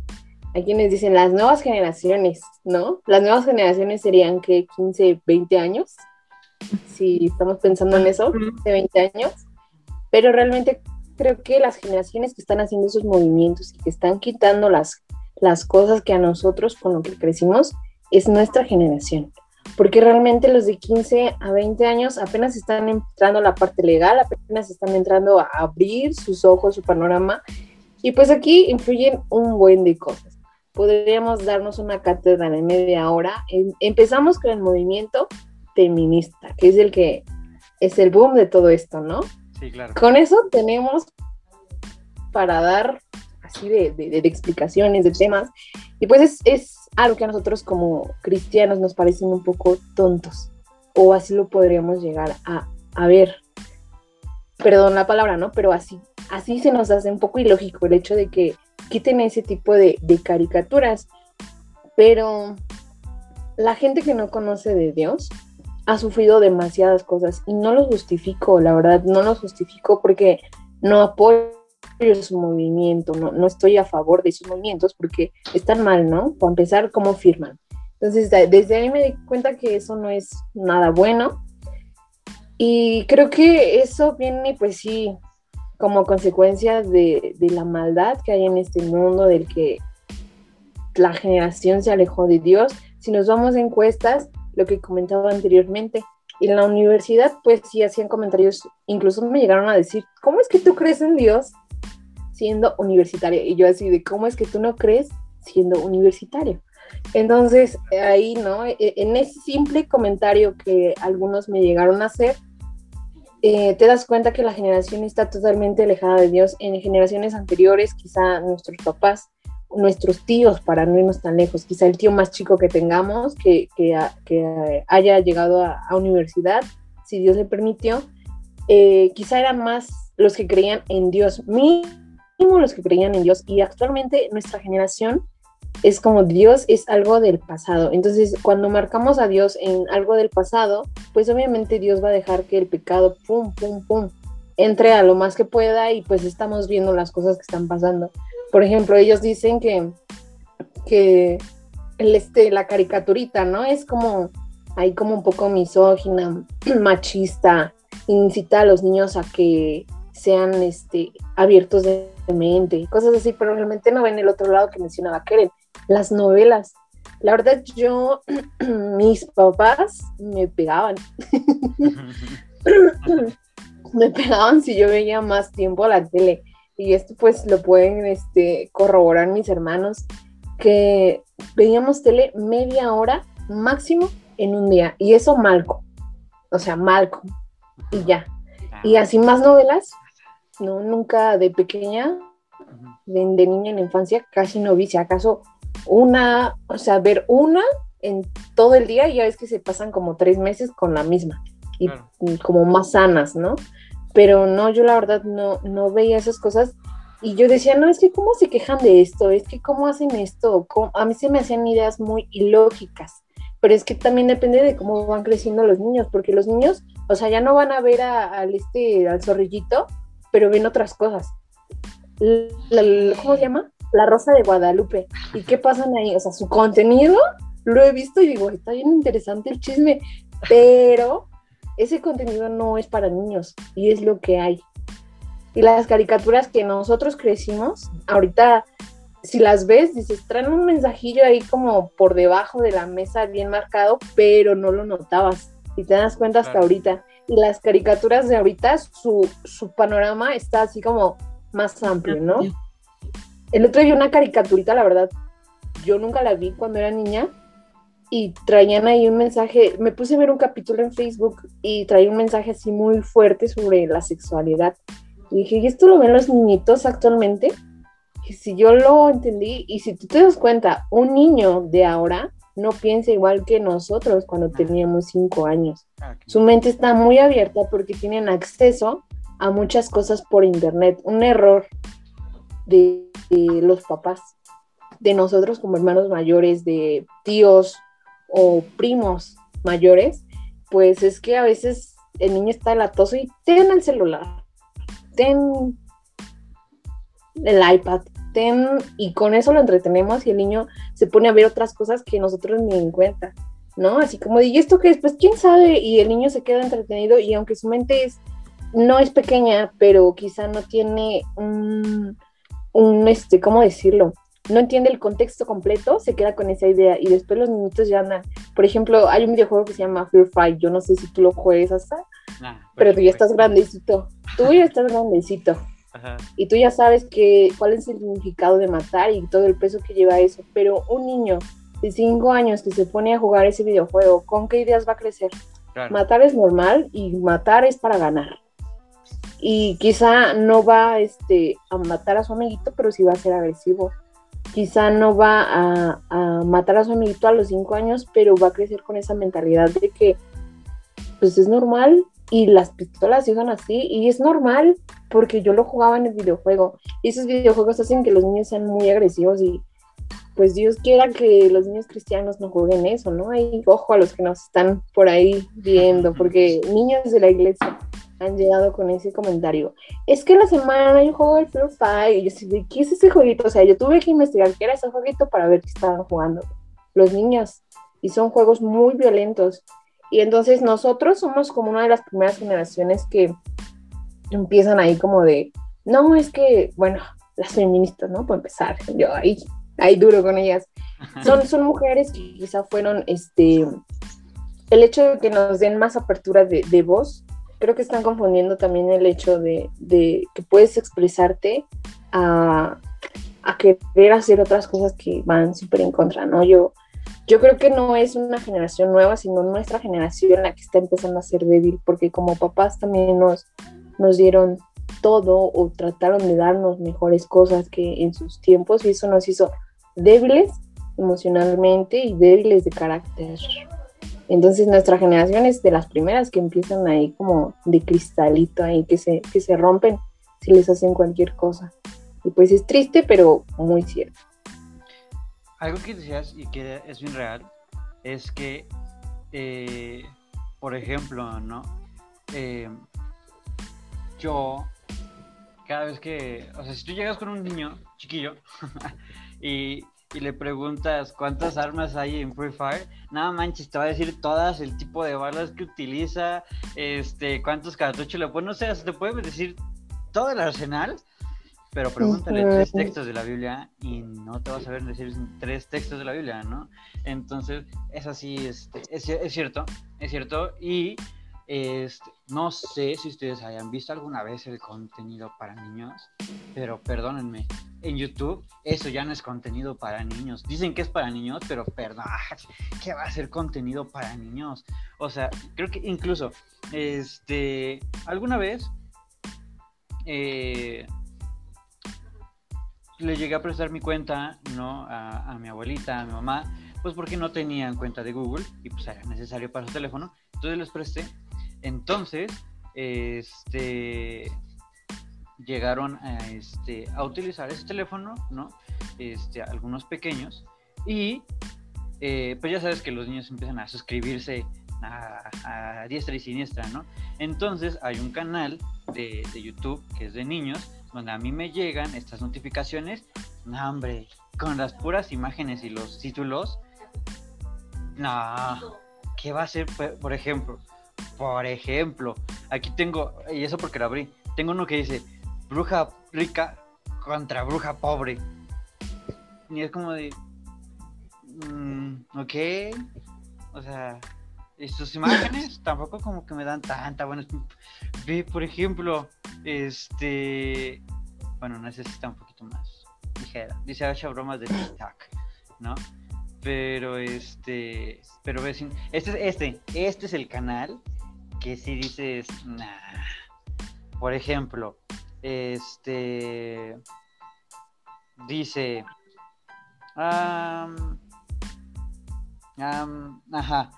Speaker 3: Hay quienes dicen las nuevas generaciones, ¿no? Las nuevas generaciones serían que 15, 20 años, si estamos pensando en eso, de 20 años. Pero realmente creo que las generaciones que están haciendo esos movimientos y que están quitando las, las cosas que a nosotros con lo que crecimos es nuestra generación porque realmente los de 15 a 20 años apenas están entrando a la parte legal, apenas están entrando a abrir sus ojos, su panorama, y pues aquí influyen un buen de cosas. Podríamos darnos una cátedra de media hora. empezamos con el movimiento feminista, que es el que es el boom de todo esto, ¿no?
Speaker 1: Sí, claro.
Speaker 3: Con eso tenemos para dar así de, de, explicaciones, de temas, y pues es, es algo que a nosotros como cristianos nos parecen un poco tontos, o así lo podríamos llegar a, a ver. Perdón la palabra, ¿no? Pero así, así se nos hace un poco ilógico el hecho de que quiten ese tipo de, de caricaturas. Pero la gente que no conoce de Dios ha sufrido demasiadas cosas y no lo justifico, la verdad, no lo justifico porque no apoyo su movimiento, no, no estoy a favor de sus movimientos porque están mal, ¿no? Para empezar, ¿cómo firman? Entonces, desde ahí me di cuenta que eso no es nada bueno. Y creo que eso viene, pues sí, como consecuencia de, de, la maldad que hay en este mundo, del que la generación se alejó de Dios. Si nos vamos a encuestas, lo que comentaba anteriormente, y en la universidad, pues sí hacían comentarios, incluso me llegaron a decir, ¿cómo es que tú crees en Dios siendo universitaria? Y yo así de, ¿cómo es que tú no crees siendo universitario? Entonces, ahí, ¿no? E, en ese simple comentario que algunos me llegaron a hacer, eh, te das cuenta que la generación está totalmente alejada de Dios. En generaciones anteriores, quizá nuestros papás, nuestros tíos, para no irnos tan lejos, quizá el tío más chico que tengamos, que, que, que haya llegado a, a, universidad, si Dios le permitió, eh, quizá eran más los que creían en Dios, mínimo los que creían en Dios. Y actualmente nuestra generación es como Dios es algo del pasado. Entonces, cuando marcamos a Dios en algo del pasado, pues obviamente Dios va a dejar que el pecado, pum, pum, pum, entre a lo más que pueda y pues estamos viendo las cosas que están pasando. Por ejemplo, ellos dicen que, que el, este, la caricaturita, ¿no? Es como, ahí como un poco misógina, machista, incita a los niños a que sean este, abiertos de mente, cosas así, pero realmente no ven el otro lado que mencionaba Keren, las novelas. La verdad, yo, mis papás me pegaban. me pegaban si yo veía más tiempo a la tele. Y esto pues lo pueden este, corroborar mis hermanos, que veíamos tele media hora máximo en un día. Y eso malco. O sea, malco. Y ya. Y así más novelas. No, nunca de pequeña, de, de niña en infancia, casi no vi. Si acaso una, o sea, ver una en todo el día, ya ves que se pasan como tres meses con la misma y, como más sanas, ¿no? Pero no, yo la verdad no, no veía esas cosas y yo decía, no, es que cómo se quejan de esto, es que cómo hacen esto, a mí se me hacían ideas muy ilógicas, pero es que también depende de cómo van creciendo los niños, porque los niños, o sea, ya no van a ver al este, al zorrillito, pero ven otras cosas. ¿Cómo se llama? La Rosa de Guadalupe. ¿Y qué pasan ahí? O sea, su contenido lo he visto y digo, está bien interesante el chisme, pero ese contenido no es para niños y es lo que hay. Y las caricaturas que nosotros crecimos, ahorita, si las ves, dices, traen un mensajillo ahí como por debajo de la mesa bien marcado, pero no lo notabas y te das cuenta hasta ahorita. Y las caricaturas de ahorita, su, su panorama está así como más amplio, ¿no? El otro día una caricaturita, la verdad, yo nunca la vi cuando era niña y traían ahí un mensaje, me puse a ver un capítulo en Facebook y traía un mensaje así muy fuerte sobre la sexualidad. Y dije, ¿y esto lo ven los niñitos actualmente? Y si yo lo entendí, y si tú te das cuenta, un niño de ahora no piensa igual que nosotros cuando teníamos cinco años. Ah, Su mente está muy abierta porque tienen acceso a muchas cosas por internet. Un error de, los papás, de nosotros como hermanos mayores, de tíos o primos mayores, pues es que a veces el niño está latoso y ten el celular, ten el iPad, ten y con eso lo entretenemos y el niño se pone a ver otras cosas que nosotros ni en cuenta, ¿no? Así como ¿y esto qué es? Pues quién sabe, y el niño se queda entretenido y aunque su mente es, no es pequeña, pero quizá no tiene un un, este, ¿cómo decirlo? No entiende el contexto completo, se queda con esa idea y después los niñitos ya andan. Por ejemplo, hay un videojuego que se llama Fear Fight, yo no sé si tú lo juegues hasta, ah, pero tú ya estás grandecito, tú ya estás grandecito. Y tú ya sabes que, cuál es el significado de matar y todo el peso que lleva eso. Pero un niño de 5 años que se pone a jugar ese videojuego, ¿con qué ideas va a crecer? Matar es normal y matar es para ganar y quizá no va este, a matar a su amiguito, pero sí va a ser agresivo. Quizá no va a, a, matar a su amiguito a los cinco años, pero va a crecer con esa mentalidad de que pues es normal y las pistolas se usan así y es normal porque yo lo jugaba en el videojuego y esos videojuegos hacen que los niños sean muy agresivos y pues Dios quiera que los niños cristianos no jueguen eso, ¿no? Y ojo a los que nos están por ahí viendo, porque niños de la iglesia, han llegado con ese comentario. Es que la semana yo juego el Free Fire y yo sé, ¿qué es ese jueguito? O sea, yo tuve que investigar qué era ese jueguito para ver qué estaban jugando los niños. Y son juegos muy violentos. Y entonces nosotros somos como una de las primeras generaciones que empiezan ahí como de, no, es que, bueno, las feministas, ¿no? Por empezar, yo ahí, ahí duro con ellas. Son, son mujeres que quizá fueron, este, el hecho de que nos den más apertura de, de voz, creo que están confundiendo también el hecho de, de que puedes expresarte a, a, querer hacer otras cosas que van súper en contra, ¿no? Yo, yo creo que no es una generación nueva, sino nuestra generación la que está empezando a ser débil, porque como papás también nos, nos dieron todo o trataron de darnos mejores cosas que en sus tiempos y eso nos hizo débiles emocionalmente y débiles de carácter. Entonces nuestra generación es de las primeras que empiezan ahí como de cristalito ahí, que se, que se rompen si les hacen cualquier cosa. Y pues es triste, pero muy cierto.
Speaker 1: Algo que decías y que es bien real es que, eh, por ejemplo, ¿no? Eh, yo, cada vez que, o sea, si tú llegas con un niño chiquillo y y le preguntas cuántas armas hay en Free Fire, nada manches, te va a decir todas, el tipo de balas que utiliza, este, cuántos cartuchos le pone, o sea, te puede decir todo el arsenal, pero pregúntale tres textos de la Biblia y no te vas a ver decir tres textos de la Biblia, ¿no? Entonces, es así, este, es, es cierto, es cierto, y este, no sé si ustedes hayan visto alguna vez el contenido para niños, pero perdónenme, en YouTube eso ya no es contenido para niños. Dicen que es para niños, pero perdón, ¿qué va a ser contenido para niños? O sea, creo que incluso, este, alguna vez eh, le llegué a prestar mi cuenta, ¿no? A, a mi abuelita, a mi mamá, pues porque no tenían cuenta de Google y pues era necesario para su teléfono. Entonces les presté entonces, este, llegaron a, este, a utilizar ese teléfono, ¿no? Este, algunos pequeños, y eh, pues ya sabes que los niños empiezan a suscribirse a, diestra y siniestra, ¿no? Entonces hay un canal de, de, YouTube que es de niños, donde a mí me llegan estas notificaciones, no, hombre, con las puras imágenes y los títulos, no, ¿qué va a ser, por ejemplo? Por ejemplo, aquí tengo, y eso porque lo abrí, tengo uno que dice, bruja rica contra bruja pobre. Y es como de, mm, ok, o sea, y imágenes tampoco como que me dan tanta buena. Ve, por ejemplo, este, bueno, necesita un poquito más ligera. Dice Asha bromas de TikTok, ¿no? Pero este, pero ves, este, este, este es el canal que si dices. Por ejemplo, este dice, ajá,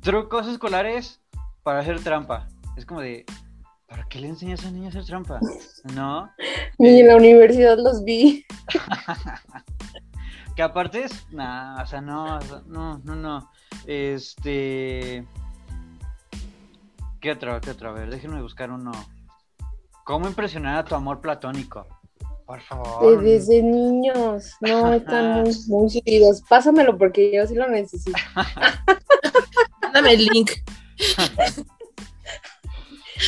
Speaker 1: trucos escolares para hacer trampa. Es como de, ¿para qué le enseñas a un niño a hacer trampa? ¿No?
Speaker 3: Ni en la universidad los vi.
Speaker 1: que aparte es, nah, o sea, no, no, no, no. Este, ¿Qué otro? ¿Qué otro? A ver, déjenme buscar uno. ¿Cómo impresionar a tu amor platónico? Por favor.
Speaker 3: Desde niños. No, están muy, muy seguidos. Pásamelo porque yo sí lo necesito.
Speaker 2: Dame el link.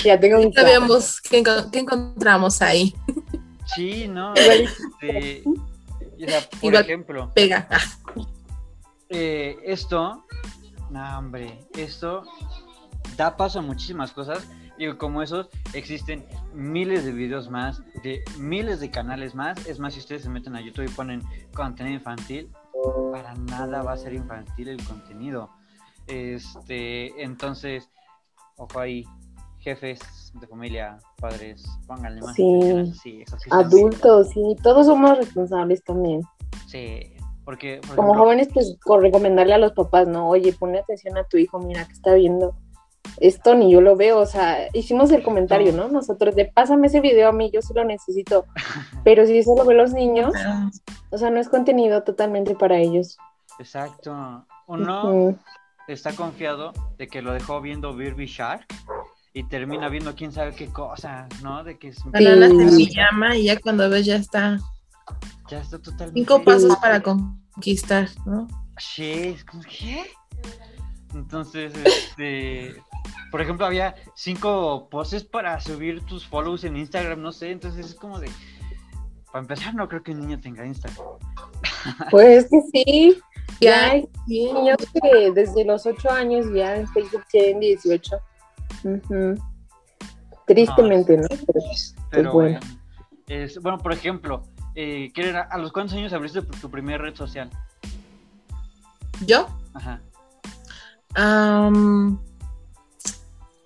Speaker 3: ya tengo un.
Speaker 2: Ya vemos qué, encontramos ahí.
Speaker 1: Sí, no. Este, por ejemplo.
Speaker 2: Pega.
Speaker 1: Eh, esto. No, hombre. Esto da paso a muchísimas cosas. Y como esos, existen miles de videos más, de miles de canales más. Es más, si ustedes se meten a YouTube y ponen contenido infantil, para nada va a ser infantil el contenido. Este, entonces, ojo ahí, jefes de familia, padres, pónganle más.
Speaker 3: Sí, adultos, sí, todos somos responsables también.
Speaker 1: Sí, porque...
Speaker 3: Como jóvenes, pues recomendarle a los papás, ¿no? Oye, pone atención a tu hijo, mira que está viendo esto ni yo lo veo, o sea, hicimos el comentario, ¿no? Nosotros de pásame ese video a mí, yo sí lo necesito, pero si eso lo ven los niños, o sea, no es contenido totalmente para ellos.
Speaker 1: Exacto. Uno está confiado de que lo dejó viendo Birby Shark y termina viendo quién sabe qué cosa, ¿no? De que es...
Speaker 2: Bananas en pijama y ya cuando ves ya está...
Speaker 1: Ya está totalmente...
Speaker 2: Cinco pasos para conquistar, ¿no?
Speaker 1: Sí, es como, ¿qué? Entonces, este, por ejemplo, había cinco poses para subir tus follows en Instagram, no sé, entonces es como de, para empezar, no creo que un niño tenga Instagram.
Speaker 3: Pues que sí, ya hay niños que desde los 8 años ya en Facebook tienen 18. Tristemente, ¿no?
Speaker 1: Pero, bueno. bueno, por ejemplo, eh, ¿a los cuántos años abriste tu primera red social?
Speaker 2: ¿Yo? Ajá.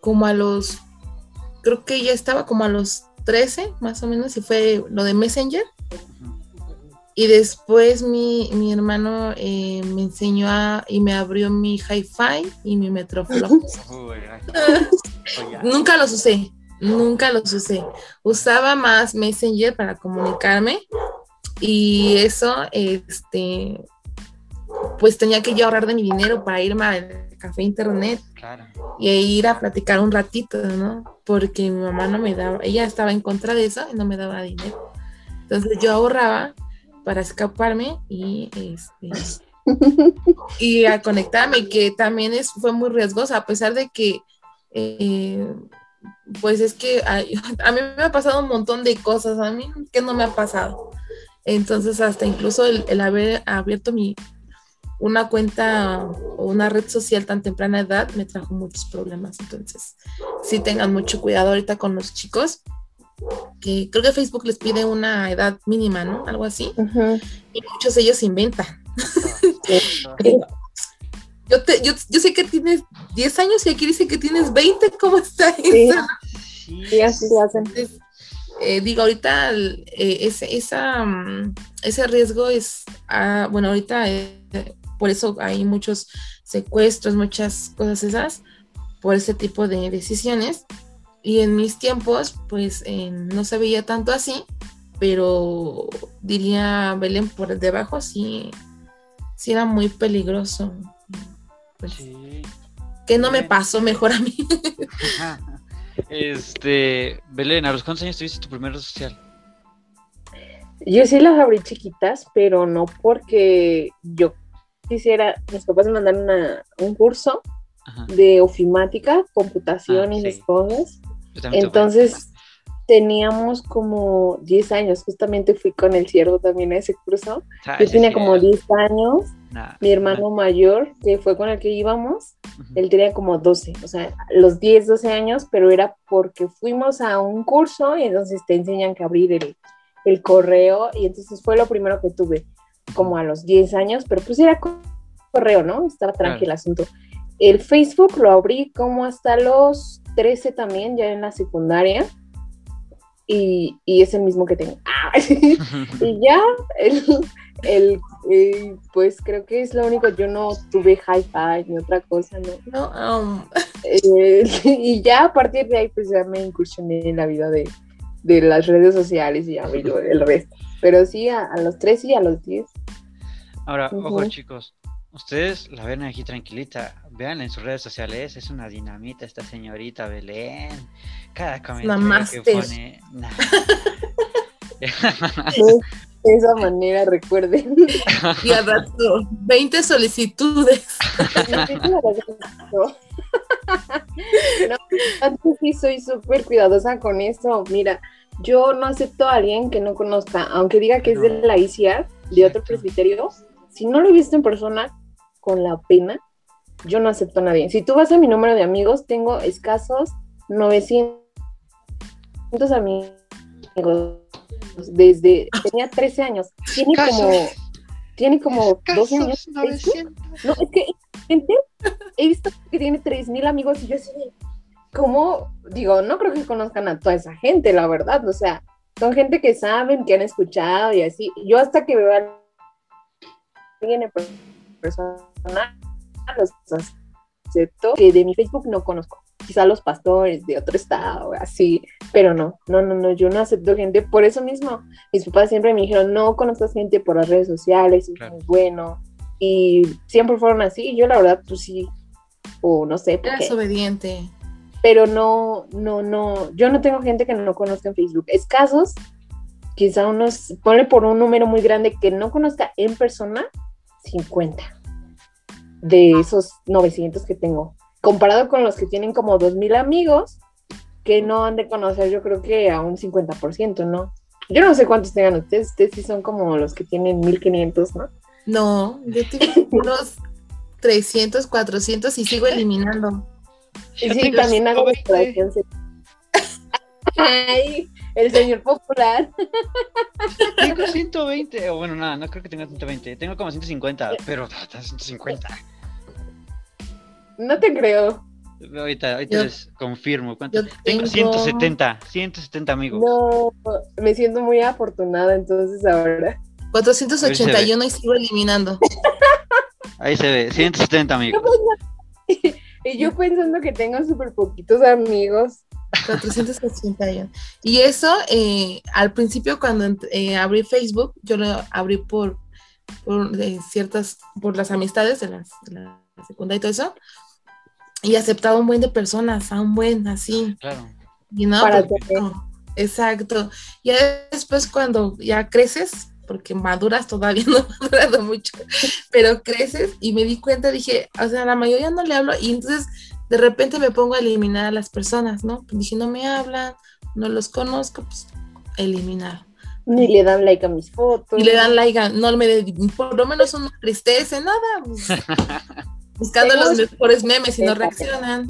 Speaker 2: como a los, creo que ya estaba como a los 13, más o menos, y fue lo de Messenger. Y después mi, mi hermano eh, me enseñó a, y me abrió mi hi-fi y mi Metroflow. nunca los usé, nunca los usé. Usaba más Messenger para comunicarme y eso, este, pues tenía que yo ahorrar de mi dinero para irme al café internet y ir a platicar un ratito, ¿no? Porque mi mamá no me daba, ella estaba en contra de eso y no me daba dinero. Entonces yo ahorraba para escaparme y este y a conectarme, que también es, fue muy riesgosa, a pesar de que eh, pues es que a, a, mí me ha pasado un montón de cosas, a mí que no me ha pasado. Entonces, hasta incluso el, el haber abierto mi, una cuenta o una red social tan temprana edad me trajo muchos problemas. Entonces, sí tengan mucho cuidado ahorita con los chicos que creo que Facebook les pide una edad mínima, ¿no? Algo así. Y muchos de ellos inventan. yo, te, yo, yo, sé que tienes 10 años y aquí dice que tienes 20, ¿cómo está eso?
Speaker 3: Sí, así se hacen.
Speaker 2: Eh, digo, ahorita eh, ese, esa, mm, ese riesgo es, ah, bueno, ahorita eh, por eso hay muchos secuestros, muchas cosas esas, por ese tipo de decisiones y en mis tiempos, pues no se veía tanto así, pero diría Belén por debajo, sí, sí era muy peligroso. Pues, Que no me pasó mejor a mí.
Speaker 1: este, Belén, ¿a los cuántos años tuviste tu primer red social?
Speaker 3: Yo sí las abrí chiquitas, pero no porque yo quisiera, mis papás me mandaron un curso de ofimática, computación ah, y esas cosas. Entonces teníamos como 10 años, justamente fui con el ciervo también a ese curso. Ah, Yo tenía como 10 años, mi hermano mayor, que fue con el que íbamos, él tenía como 12, o sea, los 10, 12 años, pero era porque fuimos a un curso y entonces te enseñan que abrir el, el correo y entonces fue lo primero que tuve, como a los 10 años, pero pues era correo, ¿no? Estaba tranquilo el asunto. El Facebook lo abrí como hasta los 13 también, ya en la secundaria. Y, y es el mismo que tengo. y ya, el, eh, pues creo que es lo único. Yo no tuve hi-fi ni otra cosa, ¿no?
Speaker 2: No, um.
Speaker 3: eh, y ya a partir de ahí, pues ya me incursioné en la vida de, de las redes sociales y ya el resto. Pero sí, a, los 13 y a los 10.
Speaker 1: Ahora, ojo chicos, Ustedes la ven aquí tranquilita, vean en sus redes sociales, es una dinamita esta señorita Belén. Cada comentario que pone.
Speaker 3: de esa manera, recuerden.
Speaker 2: Y al rato, 20 solicitudes.
Speaker 3: no, antes sí soy súper cuidadosa con eso. Mira, yo no acepto a alguien que no conozca, aunque diga que es de la ICR, de otro presbiterio. Si no lo he visto en persona, con la pena, yo no acepto a nadie. Si tú vas a mi número de amigos, tengo escasos 900 amigos desde tenía 13 años. Tiene como tiene como 12 años. No, es que he visto que tiene 3000 amigos y yo así ¿cómo? Digo, no creo que conozcan a toda esa gente, la verdad, o sea, son gente que saben, que han escuchado y así. Yo hasta que veo a alguien en persona los acepto, que de mi Facebook no conozco. Quizá los pastores de otro estado, así, pero no, no, no, no, yo no acepto gente por eso mismo. Mis papás siempre me dijeron, no conozcas gente por las redes sociales, es muy bueno. Y siempre fueron así, y yo la verdad, pues sí, o no sé.
Speaker 2: Eres obediente.
Speaker 3: Pero no, no, no, yo no tengo gente que no conozca en Facebook. Escasos, quizá unos, pone por un número muy grande que no conozca en persona, 50 de esos 900 que tengo. comparado con los que tienen como 2.000 amigos, que no han de conocer yo creo que a un 50%, ¿no? Yo no sé cuántos tengan ustedes, ustedes sí son como los que tienen 1.500, ¿no?
Speaker 2: No, yo tengo unos 300, 400 y sigo eliminando.
Speaker 3: Y sí, también hago extracción. Ay, el señor popular.
Speaker 1: Tengo 120, o bueno, nada, no creo que tenga 120. Tengo como 150, pero 150.
Speaker 3: No te creo.
Speaker 1: Ahorita, ahorita les confirmo. ¿Cuánto? Tengo... 170, 170 amigos.
Speaker 3: No, me siento muy afortunada entonces ahora.
Speaker 2: 481 y sigo eliminando.
Speaker 1: Ahí se ve, 170 amigos.
Speaker 3: Y yo pensando que tengo súper poquitos amigos.
Speaker 2: 481. Y eso, eh, al principio cuando eh, abrí Facebook, yo lo abrí por, por ciertas, por las amistades de, las, de la secundaria y todo eso, y aceptaba un buen de personas, a un buen, así.
Speaker 1: Claro.
Speaker 2: Y no, Para pues, no, exacto. Y después cuando ya creces, porque maduras todavía no he madurado mucho, pero creces y me di cuenta, dije, o sea, a la mayoría no le hablo y entonces de repente me pongo a eliminar a las personas, ¿no? Pues dije, no me hablan, no los conozco, pues eliminar.
Speaker 3: Ni le dan like a mis fotos.
Speaker 2: Ni le dan like a, no me, por lo menos uno tristeza, nada. Pues, buscando los mejores memes y no reaccionan.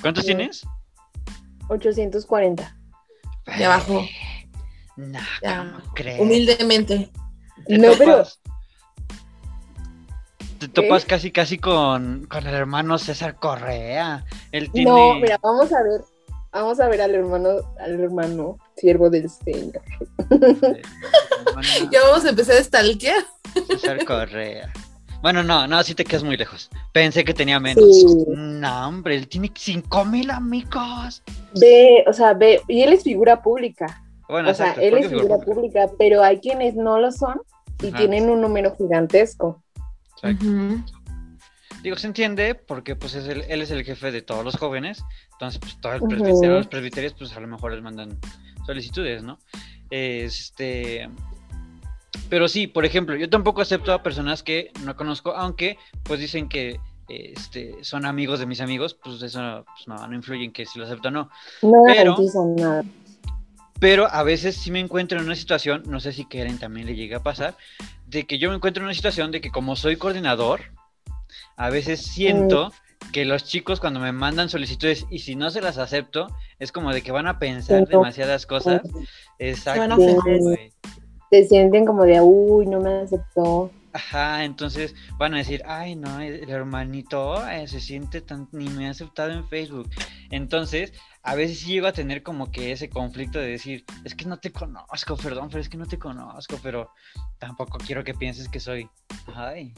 Speaker 1: ¿Cuántos tienes?
Speaker 3: 840.
Speaker 2: De abajo.
Speaker 1: No, ¿cómo crees?
Speaker 2: Humildemente.
Speaker 3: No, pero
Speaker 1: te topas casi casi con, con, el hermano César Correa. Él tiene...
Speaker 3: No, mira, vamos a ver, vamos a ver al hermano, al hermano siervo del Señor.
Speaker 2: ya vamos a empezar a stalkear.
Speaker 1: César Correa. Bueno, no, no, sí te quedas muy lejos. Pensé que tenía menos. No, hombre, él tiene cinco mil amigos.
Speaker 3: Ve, o sea, ve, y él es figura pública. Bueno, o sea, él es figura pública? pero hay quienes no lo son y tienen un número gigantesco.
Speaker 1: Digo, se entiende porque pues es él es el jefe de todos los jóvenes, entonces pues todos los presbiterios pues a lo mejor les mandan solicitudes, ¿no? Este, pero sí, por ejemplo, yo tampoco acepto a personas que no conozco, aunque pues dicen que este, son amigos de mis amigos, pues eso pues, no, no, influye en que si lo acepto o no.
Speaker 3: No pero, nada.
Speaker 1: Pero a veces sí me encuentro en una situación, no sé si Karen también le llega a pasar, de que yo me encuentro en una situación de que como soy coordinador, a veces siento mm. que los chicos cuando me mandan solicitudes y si no se las acepto, es como de que van a pensar demasiadas cosas. Exacto
Speaker 3: se sienten como de, uy, no me aceptó.
Speaker 1: Ajá, entonces van a decir, ay, no, el hermanito eh, se siente tan, ni me ha aceptado en Facebook. Entonces, a veces sí llego a tener como que ese conflicto de decir, es que no te conozco, perdón, pero es que no te conozco, pero tampoco quiero que pienses que soy, ay,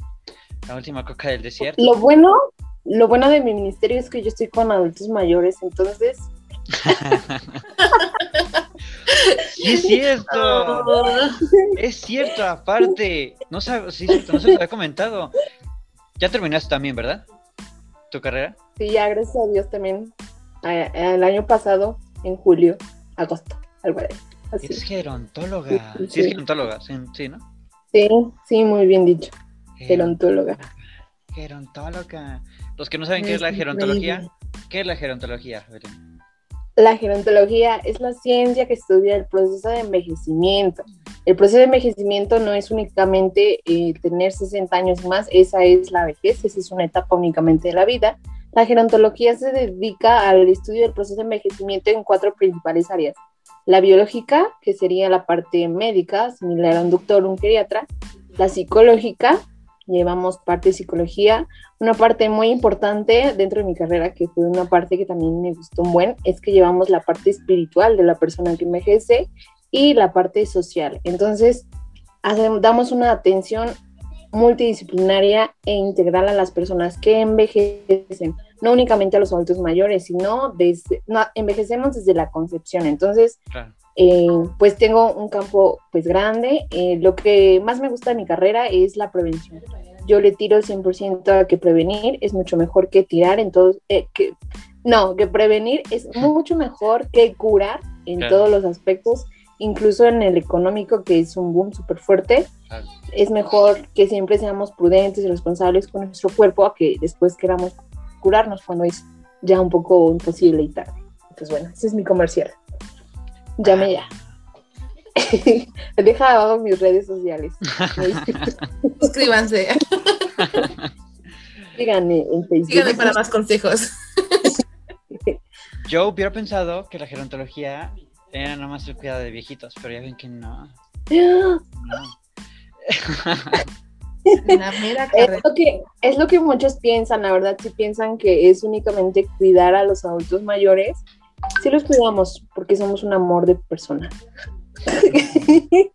Speaker 1: la última coca del desierto.
Speaker 3: Lo bueno, lo bueno de mi ministerio es que yo estoy con adultos mayores, entonces
Speaker 1: es cierto. Es cierto, aparte. No sabes, sí, no se lo había comentado. Ya terminaste también, ¿verdad? ¿Tu carrera?
Speaker 3: Sí, ya, gracias a Dios también. El año pasado, en julio, agosto, algo
Speaker 1: así. Es gerontóloga. Sí, es gerontóloga, sí, ¿no?
Speaker 3: Sí, sí, muy bien dicho. Gerontóloga.
Speaker 1: Gerontóloga. Los que no saben qué es la gerontología, ¿qué es la gerontología?
Speaker 3: La gerontología es la ciencia que estudia el proceso de envejecimiento. El proceso de envejecimiento no es únicamente eh, tener 60 años más, esa es la vejez, esa es una etapa únicamente de la vida. La gerontología se dedica al estudio del proceso de envejecimiento en cuatro principales áreas. La biológica, que sería la parte médica, similar a un doctor un geriatra. La psicológica, llevamos parte de psicología. Una parte muy importante dentro de mi carrera, que fue una parte que también me gustó un buen, es que llevamos la parte espiritual de la persona que envejece y la parte social. Entonces, damos una atención multidisciplinaria e integral a las personas que envejecen, no únicamente a los adultos mayores, sino desde, envejecemos desde la concepción. Entonces, eh, pues tengo un campo pues grande. Eh, lo que más me gusta de mi carrera es la prevención. Yo le tiro 100% a que prevenir es mucho mejor que tirar, entonces, eh, que, no, que prevenir es mucho mejor que curar en todos los aspectos, incluso en el económico, que es un boom súper fuerte. Es mejor que siempre seamos prudentes y responsables con nuestro cuerpo a que después queramos curarnos cuando es ya un poco imposible y tarde. Entonces, bueno, ese es mi comercial. Llame ya. Deja abajo mis redes sociales.
Speaker 2: Suscríbanse.
Speaker 3: Síganme en Facebook.
Speaker 2: Síganme para más consejos.
Speaker 1: Yo hubiera pensado que la gerontología era nomás el cuidado de viejitos, pero ya ven que no. no.
Speaker 2: La mera
Speaker 3: Es lo, que, es lo que muchos piensan, la verdad, si piensan que es únicamente cuidar a los adultos mayores, sí los cuidamos porque somos un amor de persona.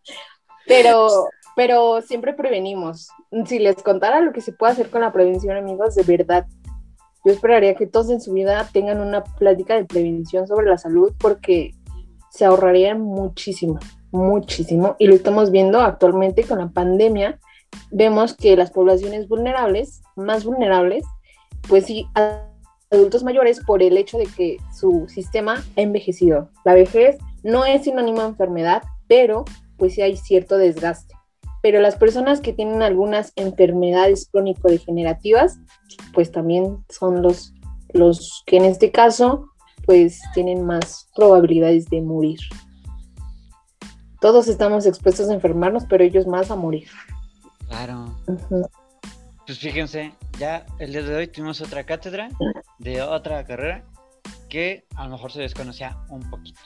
Speaker 3: pero, pero siempre prevenimos. Si les contara lo que se puede hacer con la prevención, amigos, de verdad, yo esperaría que todos en su vida tengan una plática de prevención sobre la salud porque se ahorrarían muchísimo, muchísimo. Y lo estamos viendo actualmente con la pandemia vemos que las poblaciones vulnerables, más vulnerables, pues sí, adultos mayores por el hecho de que su sistema ha envejecido. La vejez no es sinónimo de enfermedad, pero pues sí hay cierto desgaste. Pero las personas que tienen algunas enfermedades crónico-degenerativas, pues también son los, los que en este caso, pues tienen más probabilidades de morir. Todos estamos expuestos a enfermarnos, pero ellos más a morir.
Speaker 1: Claro. Pues fíjense, ya el día de hoy tuvimos otra cátedra de otra carrera que a lo mejor se desconocía un poquito,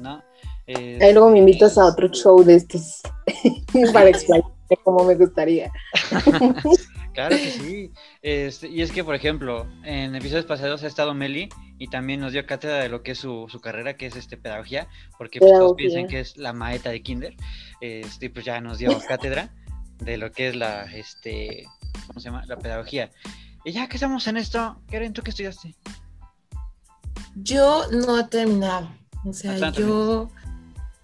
Speaker 1: ¿no? Eh,
Speaker 3: Ahí luego me invitas a otro show de estos para explicarte cómo me gustaría.
Speaker 1: Claro que sí. Este, y es que, por ejemplo, en episodios pasados ha estado Meli y también nos dio cátedra de lo que es su, su carrera, que es este pedagogía, porque pues, todos piensan que es la maeta de Kinder. Este, y pues ya nos dio cátedra de lo que es la, este, ¿cómo se llama? La pedagogía. Y ya que estamos en esto, Karen, ¿tú qué estudiaste?
Speaker 2: Yo no he terminado. O sea, yo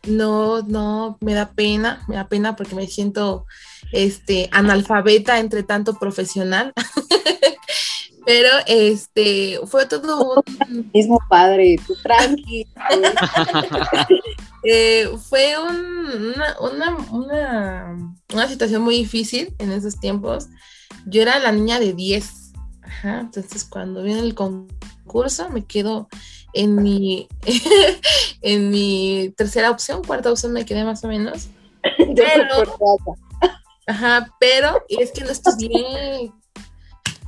Speaker 2: no, no, me da pena, me da pena porque me siento este analfabeta entre tanto profesional. Pero este fue todo un,
Speaker 3: Mismo padre, tú tranqui.
Speaker 2: eh, fue un- una, una, una, una situación muy difícil en esos tiempos. Yo era la niña de 10. Ajá, entonces cuando viene el concurso me quedo en mi, en mi tercera opción, cuarta opción me quedé más o menos. Pero-. Ajá, pero es que no estudié.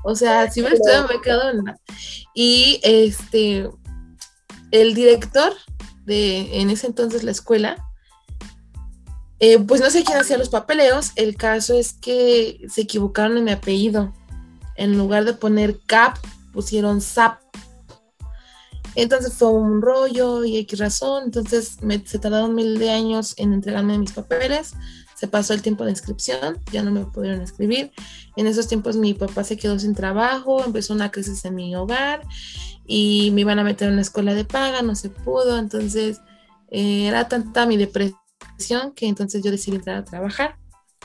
Speaker 2: O sea, si hubiera estudiado me he quedado en la... Y este, el director de en ese entonces la escuela, eh, pues no sé quién hacía los papeleos. El caso es que se equivocaron en mi apellido. En lugar de poner Cap, pusieron Zap. Entonces fue un rollo y X razón. Entonces me, se tardaron mil de años en entregarme mis papeles. Se pasó el tiempo de inscripción, ya no me pudieron escribir. En esos tiempos mi papá se quedó sin trabajo, empezó una crisis en mi hogar y me iban a meter en una escuela de paga, no se pudo. Entonces eh, era tanta mi depresión que entonces yo decidí entrar a trabajar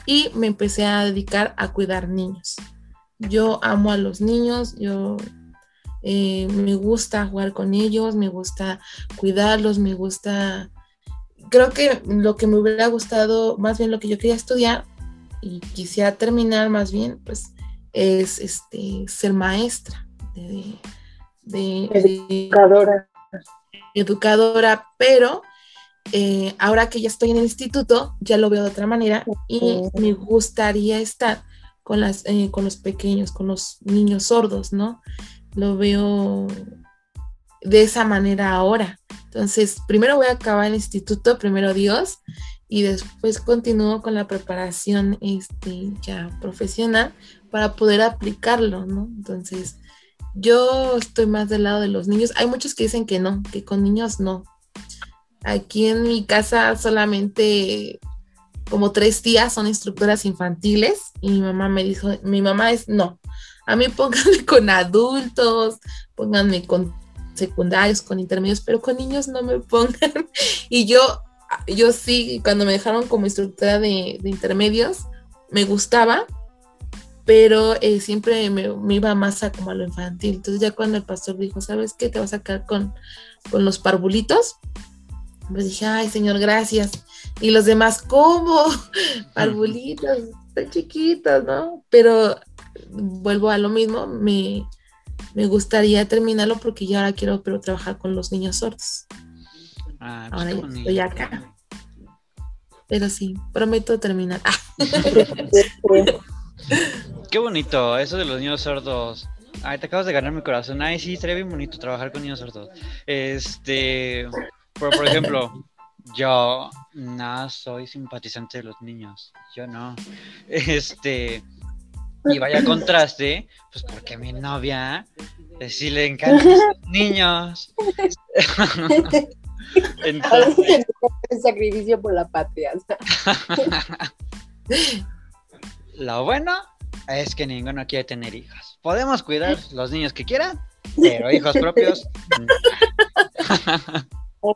Speaker 2: y me empecé a dedicar a cuidar niños. Yo amo a los niños, yo eh, me gusta jugar con ellos, me gusta cuidarlos, me gusta creo que lo que me hubiera gustado, más bien lo que yo quería estudiar y quisiera terminar más bien, pues es este ser maestra de, de- de
Speaker 3: Educadora.
Speaker 2: educadora, pero eh, ahora que ya estoy en el instituto, ya lo veo de otra manera y me gustaría estar con, las, eh, con los pequeños, con los niños sordos, ¿no? Lo veo de esa manera ahora. Entonces, primero voy a acabar el instituto, primero Dios, y después continúo con la preparación este, ya profesional para poder aplicarlo, ¿no? Entonces, yo estoy más del lado de los niños. Hay muchos que dicen que no, que con niños no. Aquí en mi casa solamente como tres tías son instructoras infantiles y mi mamá me dijo, mi mamá es no, a mí pónganme con adultos, pónganme con secundarios, con intermedios, pero con niños no me pongan. Y yo, yo sí, cuando me dejaron como instructora de, de intermedios, me gustaba, pero eh, siempre me, me iba más a como a lo infantil. Entonces ya cuando el pastor dijo, ¿sabes qué? Te vas a quedar con, con los parvulitos. Pues dije, ay, señor, gracias. Y los demás, ¿cómo? Parvulitos, están chiquitos, ¿no? Pero vuelvo a lo mismo, me, me gustaría terminarlo porque ya ahora quiero pero trabajar con los niños sordos.
Speaker 1: Ah, pues
Speaker 2: Ahora ya estoy acá. Pero sí, prometo terminar.
Speaker 1: Qué bonito, eso de los niños sordos. Ay, te acabas de ganar mi corazón. Ay, sí, estaría bien bonito trabajar con niños sordos. Este, pero por ejemplo, yo no soy simpatizante de los niños. Yo no. Este, y vaya contraste, pues porque a mi novia eh, sí le encantan los niños. Entonces,
Speaker 3: El sacrificio por la patria.
Speaker 1: Lo bueno es que ninguno quiere tener hijos. Podemos cuidar los niños que quieran, pero hijos propios. no.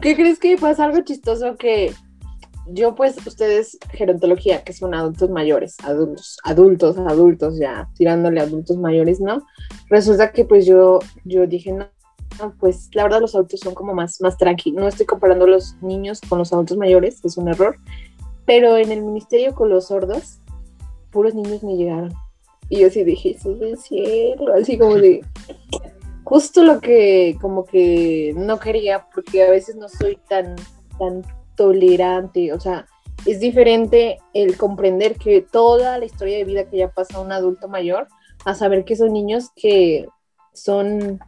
Speaker 3: ¿Qué crees que pasa algo chistoso que yo pues ustedes gerontología que son adultos mayores, adultos, adultos, adultos ya tirándole adultos mayores, ¿no? Resulta que pues yo yo dije no, pues la verdad los adultos son como más más tranqui. No estoy comparando los niños con los adultos mayores, es un error. Pero en el ministerio con los sordos, puros niños me llegaron. Y yo sí dije, Jesús del cielo, así como de justo lo que como que no quería porque a veces no soy tan tan tolerante, o sea, es diferente el comprender que toda la historia de vida que ya pasa un adulto mayor a saber que son niños que son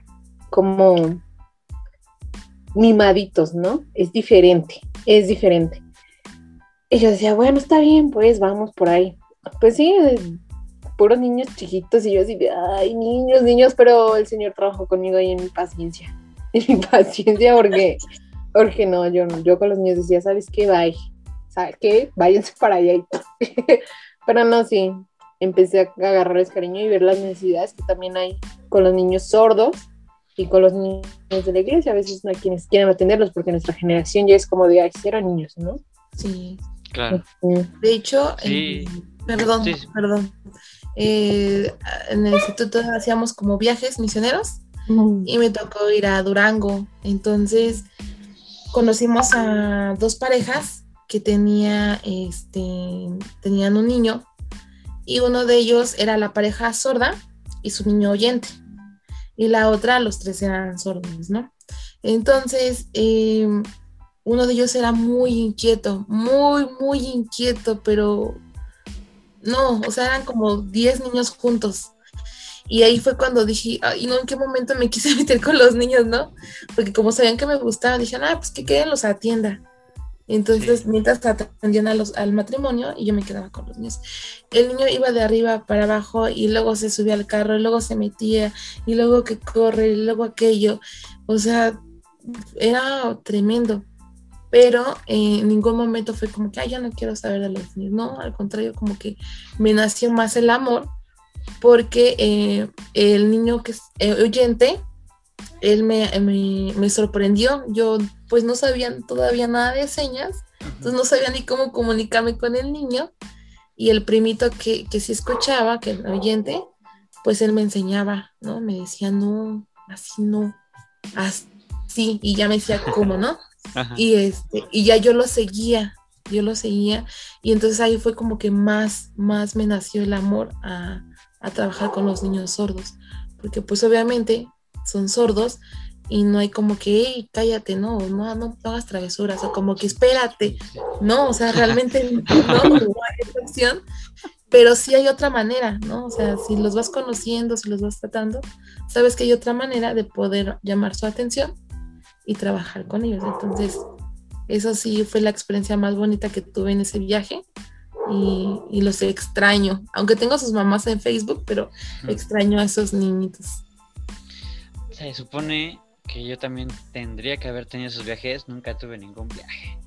Speaker 3: como mimaditos, ¿no? Es diferente, es diferente. Y yo decía, bueno, está bien, pues vamos por ahí. Pues sí, puros niños chiquitos y yo así ay, niños, niños, pero el Señor trabajó conmigo ahí en mi paciencia, en mi paciencia porque, porque no, yo, no- yo con los niños decía, ¿sabes qué? Bye, ¿sabes qué? Váyanse para allá y todo. pero no, sí, empecé a agarrarles cariño y ver las necesidades que también hay con los niños sordos y con los niños de la iglesia. A veces no hay quienes quieren atenderlos porque nuestra generación ya es como de, ay, cero niños, ¿no?
Speaker 2: sí.
Speaker 1: Claro.
Speaker 2: De hecho,
Speaker 1: Sí.
Speaker 2: eh, perdón,
Speaker 1: Sí, sí.
Speaker 2: perdón. Eh, en el instituto hacíamos como viajes misioneros y me tocó ir a Durango. Entonces conocimos a dos parejas que tenía, este, tenían un niño y uno de ellos era la pareja sorda y su niño oyente y la otra los tres eran sordos, ¿no? Entonces eh, uno de ellos era muy inquieto, muy, muy inquieto, pero no, o sea, eran como 10 niños juntos. Y ahí fue cuando dije, ay, no, ¿en qué momento me quise meter con los niños, no? Porque como sabían que me gustaba, dijeron, ah, pues que queden los atienda. Entonces,
Speaker 1: Sí.
Speaker 2: mientras atendían a los, al matrimonio, y yo me quedaba con los niños. El niño iba de arriba para abajo y luego se subía al carro, y luego se metía, y luego que corre, y luego aquello. O sea, era tremendo. Pero eh, en ningún momento fue como que, ay, ya no quiero saber de los niños. No, al contrario, como que me nació más el amor porque eh, el niño que es eh, oyente, él me, me, me sorprendió. Yo pues no sabía todavía nada de señas, entonces no sabía ni cómo comunicarme con el niño. Y el primito que, que sí escuchaba, que el oyente, pues él me enseñaba, ¿no? Me decía, no, así no, así. Y ya me decía, ¿cómo, no?
Speaker 1: Ajá.
Speaker 2: Y, este, y ya yo lo seguía, yo lo seguía. Y entonces ahí fue como que más, más me nació el amor a, a trabajar con los niños sordos. Porque pues obviamente son sordos y no hay como que, hey, cállate, no, no, no, hagas travesuras, o como que espérate, no, o sea, realmente no, no hay esa opción, pero sí hay otra manera, ¿no? O sea, si los vas conociendo, si los vas tratando, sabes que hay otra manera de poder llamar su atención y trabajar con ellos. Entonces, eso sí fue la experiencia más bonita que tuve en ese viaje y, y los extraño, aunque tengo sus mamás en Facebook, pero extraño a esos niñitos.
Speaker 1: Se supone que yo también tendría que haber tenido esos viajes. Nunca tuve ningún viaje.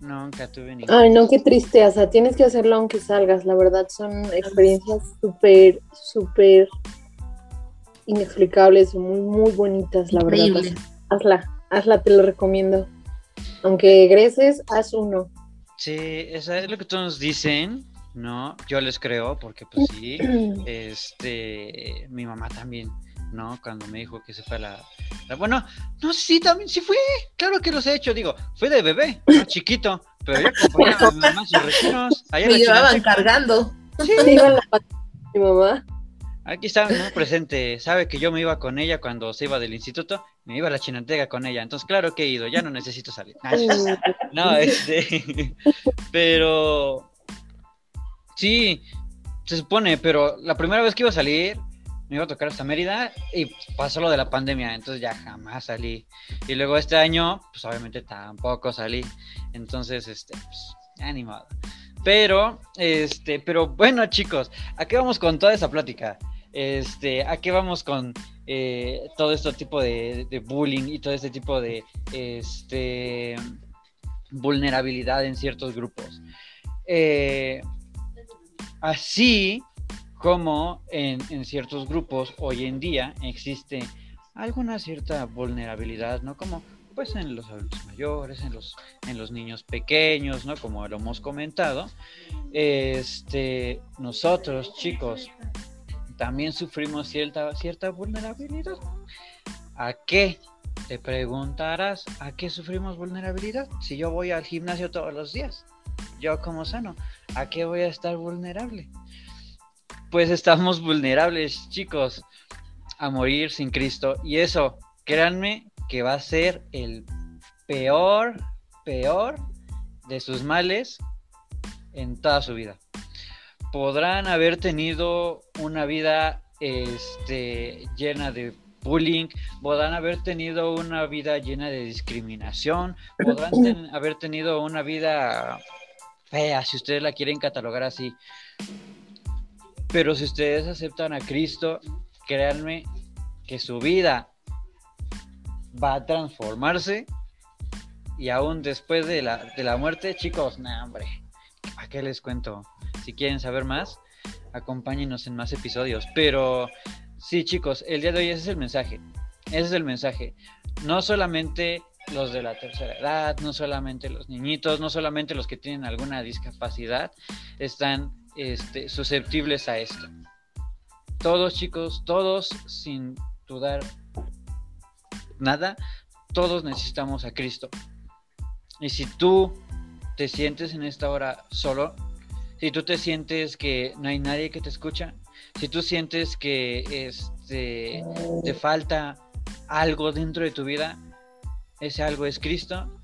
Speaker 1: Nunca tuve ningún
Speaker 3: Ay, no, qué triste, o sea, tienes que hacerlo aunque salgas, la verdad son experiencias súper, súper inexplicables, muy, muy bonitas, la verdad. Hazla, hazla, te lo recomiendo. Aunque egreses, haz uno.
Speaker 1: Sí, eso es lo que todos dicen, ¿no? Yo les creo, porque pues sí, este, mi mamá también, ¿no? Cuando me dijo que se fue a la, la- Bueno, no, sí, también, sí fui, claro que los he hecho, digo, fui de bebé, ¿no? chiquito, pero yo acompañaba a mi mamá a sus retiros, allá
Speaker 2: Me llevaban cargando.
Speaker 3: Sí, la mi mamá.
Speaker 1: Aquí está, ¿no? Presente. Sabe que yo me iba con ella cuando se iba del instituto. Me iba a la chinantega con ella. Entonces, claro que he ido. Ya no necesito salir. No, este. Pero. Sí, se supone, pero la primera vez que iba a salir, me iba a tocar hasta Mérida y pasó lo de la pandemia, entonces ya jamás salí. Y luego este año, pues obviamente tampoco salí. Entonces, este, pues, animado. Pero, este, pero bueno, chicos, ¿a qué vamos con toda esa plática? Este, ¿a qué vamos con eh, todo este tipo de, bullying y todo este tipo de este, vulnerabilidad en ciertos grupos? Eh, así como en, ciertos grupos hoy en día existe alguna cierta vulnerabilidad, ¿no? Como pues en los adultos mayores, en los, en los niños pequeños, ¿no? Como lo hemos comentado. Este, nosotros, chicos, también sufrimos cierta, cierta vulnerabilidad. ¿A qué? Te preguntarás, ¿a qué sufrimos vulnerabilidad? Si yo voy al gimnasio todos los días, yo como sano, ¿a qué voy a estar vulnerable? Pues estamos vulnerables, chicos, a morir sin Cristo. Y eso, créanme, que va a ser el peor, peor de sus males en toda su vida. Podrán haber tenido una vida este, llena de bullying, podrán haber tenido una vida llena de discriminación, podrán haber tenido una vida fea, si ustedes la quieren catalogar así. Pero si ustedes aceptan a Cristo, créanme que su vida va a transformarse y aún después de la, de la muerte, chicos, nah, hombre, ¿a qué les cuento? Si quieren saber más, acompáñenos en más episodios. Pero sí, chicos, el día de hoy ese es el mensaje. Ese es el mensaje. No solamente los de la tercera edad, no solamente los niñitos, no solamente los que tienen alguna discapacidad están este, susceptibles a esto. Todos chicos, todos sin dudar nada, todos necesitamos a Cristo. Y si tú te sientes en esta hora solo, si tú te sientes que no hay nadie que te escucha, si tú sientes que este, te falta algo dentro de tu vida, ese algo es Cristo.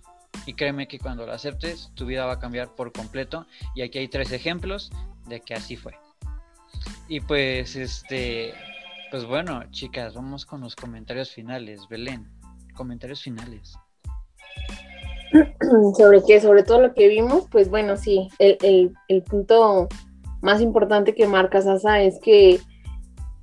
Speaker 1: Y créeme que cuando lo aceptes, tu vida va a cambiar por completo. Y aquí hay tres ejemplos de que así fue. Y pues, este, pues bueno, chicas, vamos con los comentarios finales. Belén, comentarios finales.
Speaker 3: Sobre qué, sobre todo lo que vimos, pues bueno, sí, el, punto más importante que marca Sasa es que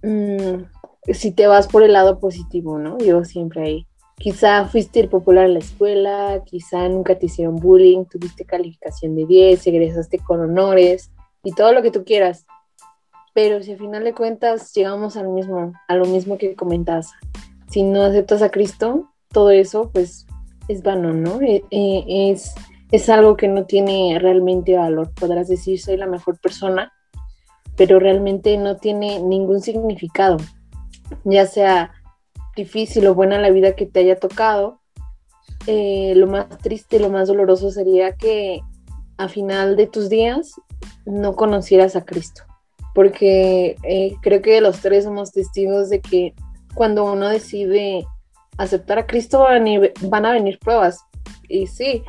Speaker 3: mm, si te vas por el lado positivo, ¿no? Yo siempre ahí. Quizá fuiste el popular en la escuela, quizá nunca te hicieron bullying, tuviste calificación de 10, egresaste con honores y todo lo que tú quieras pero si al final de cuentas llegamos a lo mismo, a lo mismo que comentas, si no aceptas a Cristo, todo eso pues es vano, ¿no? E, e, es, es algo que no tiene realmente valor. Podrás decir soy la mejor persona, pero realmente no tiene ningún significado, ya sea difícil o buena la vida que te haya tocado. Eh, lo más triste, lo más doloroso sería que a final de tus días no conocieras a Cristo porque eh, creo que los tres somos testigos de que cuando uno decide aceptar a Cristo van a, venir pruebas, y sí,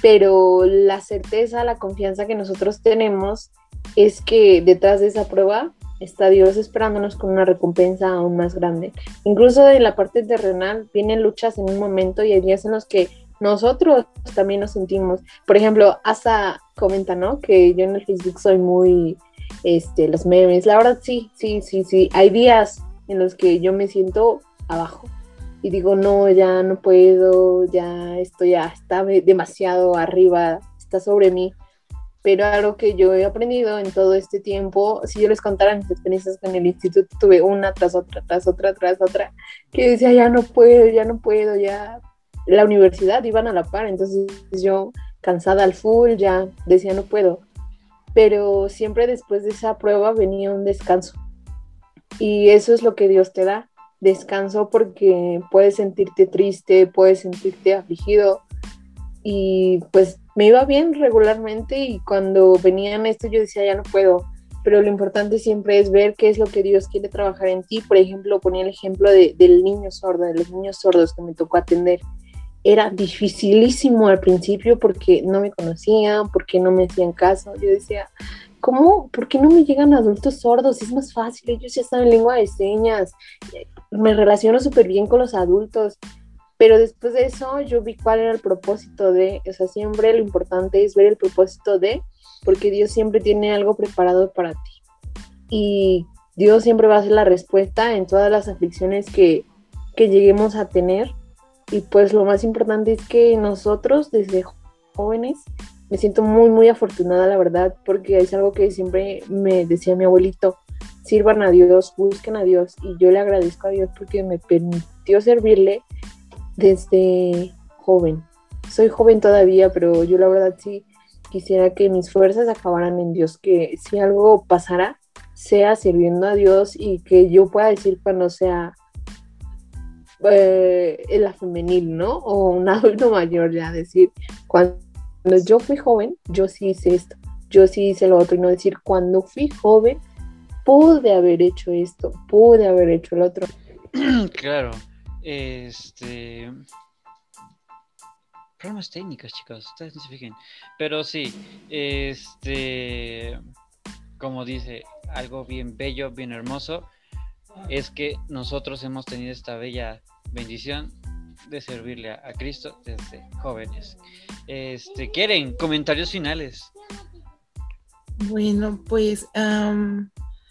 Speaker 3: pero la certeza, la confianza que nosotros tenemos es que detrás de esa prueba está Dios esperándonos con una recompensa aún más grande. Incluso de la parte terrenal vienen luchas en un momento y hay días en los que nosotros también nos sentimos. Por ejemplo, Asa comenta, ¿no? Que yo en el Facebook soy muy este, los memes. La verdad sí, sí, sí, sí. Hay días en los que yo me siento abajo y digo, no, ya no puedo, ya esto ya está demasiado arriba, está sobre mí. Pero algo que yo he aprendido en todo este tiempo, si yo les contara mis experiencias con el instituto, tuve una tras otra, tras otra, tras otra, que decía, ya no puedo, ya no puedo, ya. La universidad iban a la par, entonces yo cansada al full, ya decía, no puedo pero siempre después de esa prueba venía un descanso. Y eso es lo que Dios te da, descanso porque puedes sentirte triste, puedes sentirte afligido. Y pues me iba bien regularmente y cuando venían esto yo decía, ya no puedo. pero lo importante siempre es ver qué es lo que Dios quiere trabajar en ti. Por ejemplo, ponía el ejemplo de, del niño sordo, de los niños sordos que me tocó atender. Era dificilísimo al principio porque no me conocían, porque no me hacían caso. Yo decía, ¿cómo? ¿Por qué no me llegan adultos sordos? Es más fácil, ellos ya saben lengua de señas. Me relaciono súper bien con los adultos. Pero después de eso yo vi cuál era el propósito de, o sea, siempre lo importante es ver el propósito de porque Dios siempre tiene algo preparado para ti. Y Dios siempre va a ser la respuesta en todas las aflicciones que, que lleguemos a tener. Y pues lo más importante es que nosotros desde jóvenes, me siento muy, muy afortunada, la verdad, porque es algo que siempre me decía mi abuelito, sirvan a Dios, busquen a Dios. Y yo le agradezco a Dios porque me permitió servirle desde joven. Soy joven todavía, pero yo la verdad sí quisiera que mis fuerzas acabaran en Dios, que si algo pasara, sea sirviendo a Dios y que yo pueda decir cuando sea eh, la femenil, ¿no? O un adulto mayor, ya decir, cuando yo fui joven, yo sí hice esto, yo sí hice lo otro, y no decir, cuando fui joven, pude haber hecho esto, pude haber hecho el otro.
Speaker 1: Claro, este problemas técnicos, chicos, ustedes no se fijen. Pero sí, este, como dice, algo bien bello, bien hermoso, es que nosotros hemos tenido esta bella bendición de servirle a, Cristo desde jóvenes. Este, ¿quieren comentarios finales?
Speaker 2: Bueno, pues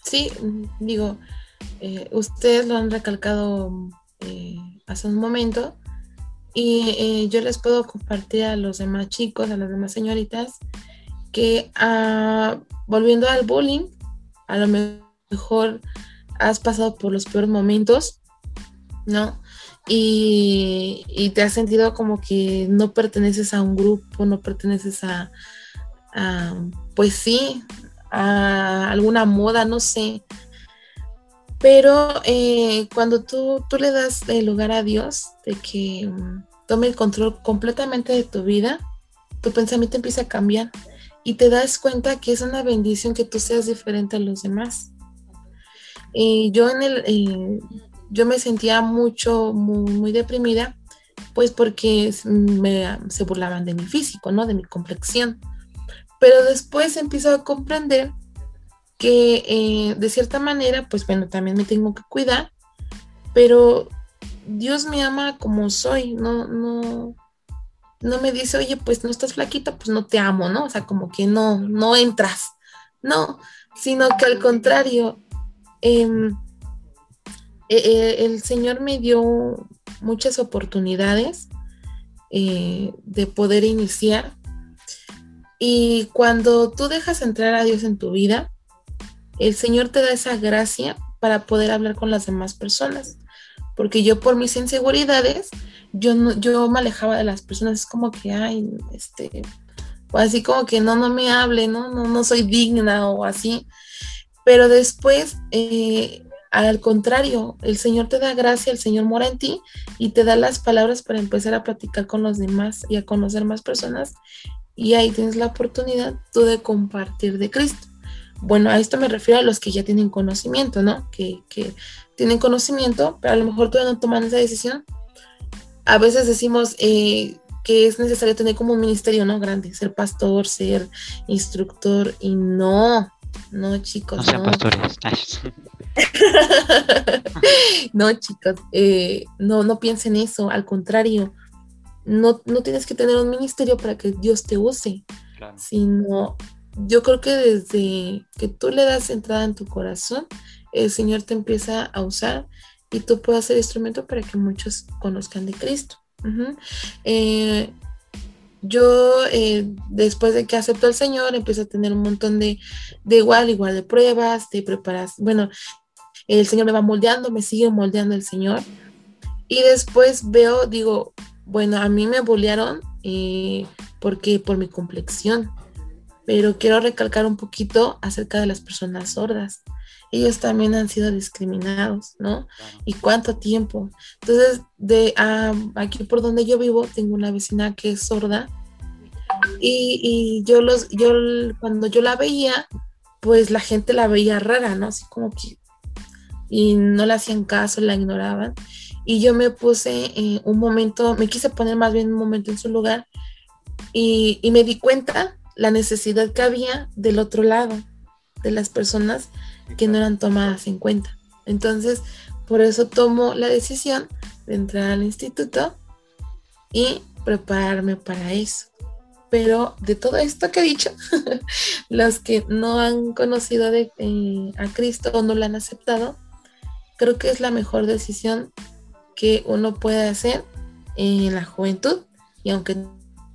Speaker 2: sí, digo, eh, ustedes lo han recalcado eh, hace un momento y eh, yo les puedo compartir a los demás chicos, a las demás señoritas, que ah, volviendo al bullying, a lo mejor has pasado por los peores momentos, ¿no? Y, y, te has sentido como que no perteneces a un grupo, no perteneces a, pues sí, a alguna moda, no sé. Pero eh, cuando tú, tú le das el lugar a Dios de que tome el control completamente de tu vida, tu pensamiento empieza a cambiar y te das cuenta que es una bendición que tú seas diferente a los demás. Y yo en el, yo me sentía mucho, muy, deprimida, pues porque se burlaban de mi físico, ¿no? De mi complexión. Pero después empiezo a comprender que eh, de cierta manera, pues bueno, también me tengo que cuidar, pero Dios me ama como soy, no, no, no me dice, oye, pues no estás flaquita, pues no te amo, ¿no? O sea, como que no, no entras, no, sino que al contrario, em, e, e, el Señor me dio muchas oportunidades eh, de poder iniciar. Y cuando tú dejas entrar a Dios en tu vida, el Señor te da esa gracia para poder hablar con las demás personas porque yo por mis inseguridades, yo, no, yo me alejaba de las personas, es como que, ay, este, o así como que no, no me hable, ¿no? No, no soy digna o así. Pero después, eh, al contrario, el Señor te da gracia, el Señor mora en ti y te da las palabras para empezar a platicar con los demás y a conocer más personas. Y ahí tienes la oportunidad tú de compartir de Cristo. Bueno, a esto me refiero a los que ya tienen conocimiento, ¿no? Que, que tienen conocimiento, pero a lo mejor todavía no toman esa decisión. A veces decimos eh, que es necesario tener como un ministerio, ¿no? Grande, ser pastor, ser instructor, y no, no, chicos.
Speaker 1: No sean pastores.
Speaker 2: no, chicos, eh, no, no piensen eso, al contrario, no, no tienes que tener un ministerio para que Dios te use, sino yo creo que desde que tú le das entrada en tu corazón, el Señor te empieza a usar y tú puedes ser instrumento para que muchos conozcan de Cristo. Eh, yo eh, después de que acepto al Señor empiezo a tener un montón de, de igual, igual de pruebas, de preparación. Bueno, el Señor me va moldeando, me sigue moldeando el Señor. Y después veo, digo, bueno, a mí me bolearon eh, porque por mi complexión, pero quiero recalcar un poquito acerca de las personas sordas ellos también han sido discriminados, ¿no? ¿Y cuánto tiempo? Entonces, de aquí por donde yo vivo, tengo una vecina que es sorda y, yo los, yo cuando yo la veía, pues la gente la veía rara, ¿no? Así como que, y no le hacían caso, la ignoraban. Y yo me puse en un momento, me quise poner más bien un momento en su lugar y, me di cuenta la necesidad que había del otro lado, de las personas que no eran tomadas en cuenta. Entonces, por eso tomo la decisión de entrar al instituto y prepararme para eso. Pero de todo esto que he dicho, los que no han conocido eh, a Cristo o no lo han aceptado, creo que es la mejor decisión que uno puede hacer en la juventud. Y aunque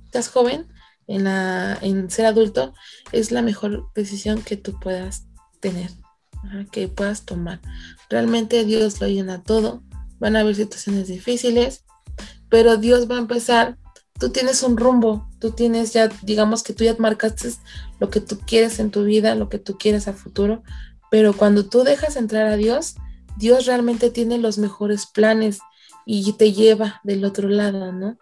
Speaker 2: estás joven, en, la, en ser adulto, es la mejor decisión que tú puedas tener, que puedas tomar. Realmente Dios lo llena todo. Van a haber situaciones difíciles, pero Dios va a empezar tú tienes un rumbo, tú tienes ya, digamos que tú ya marcaste lo que tú quieres en tu vida, lo que tú quieres a futuro, pero cuando tú dejas entrar a Dios, Dios realmente tiene los mejores planes y te lleva del otro lado, ¿no?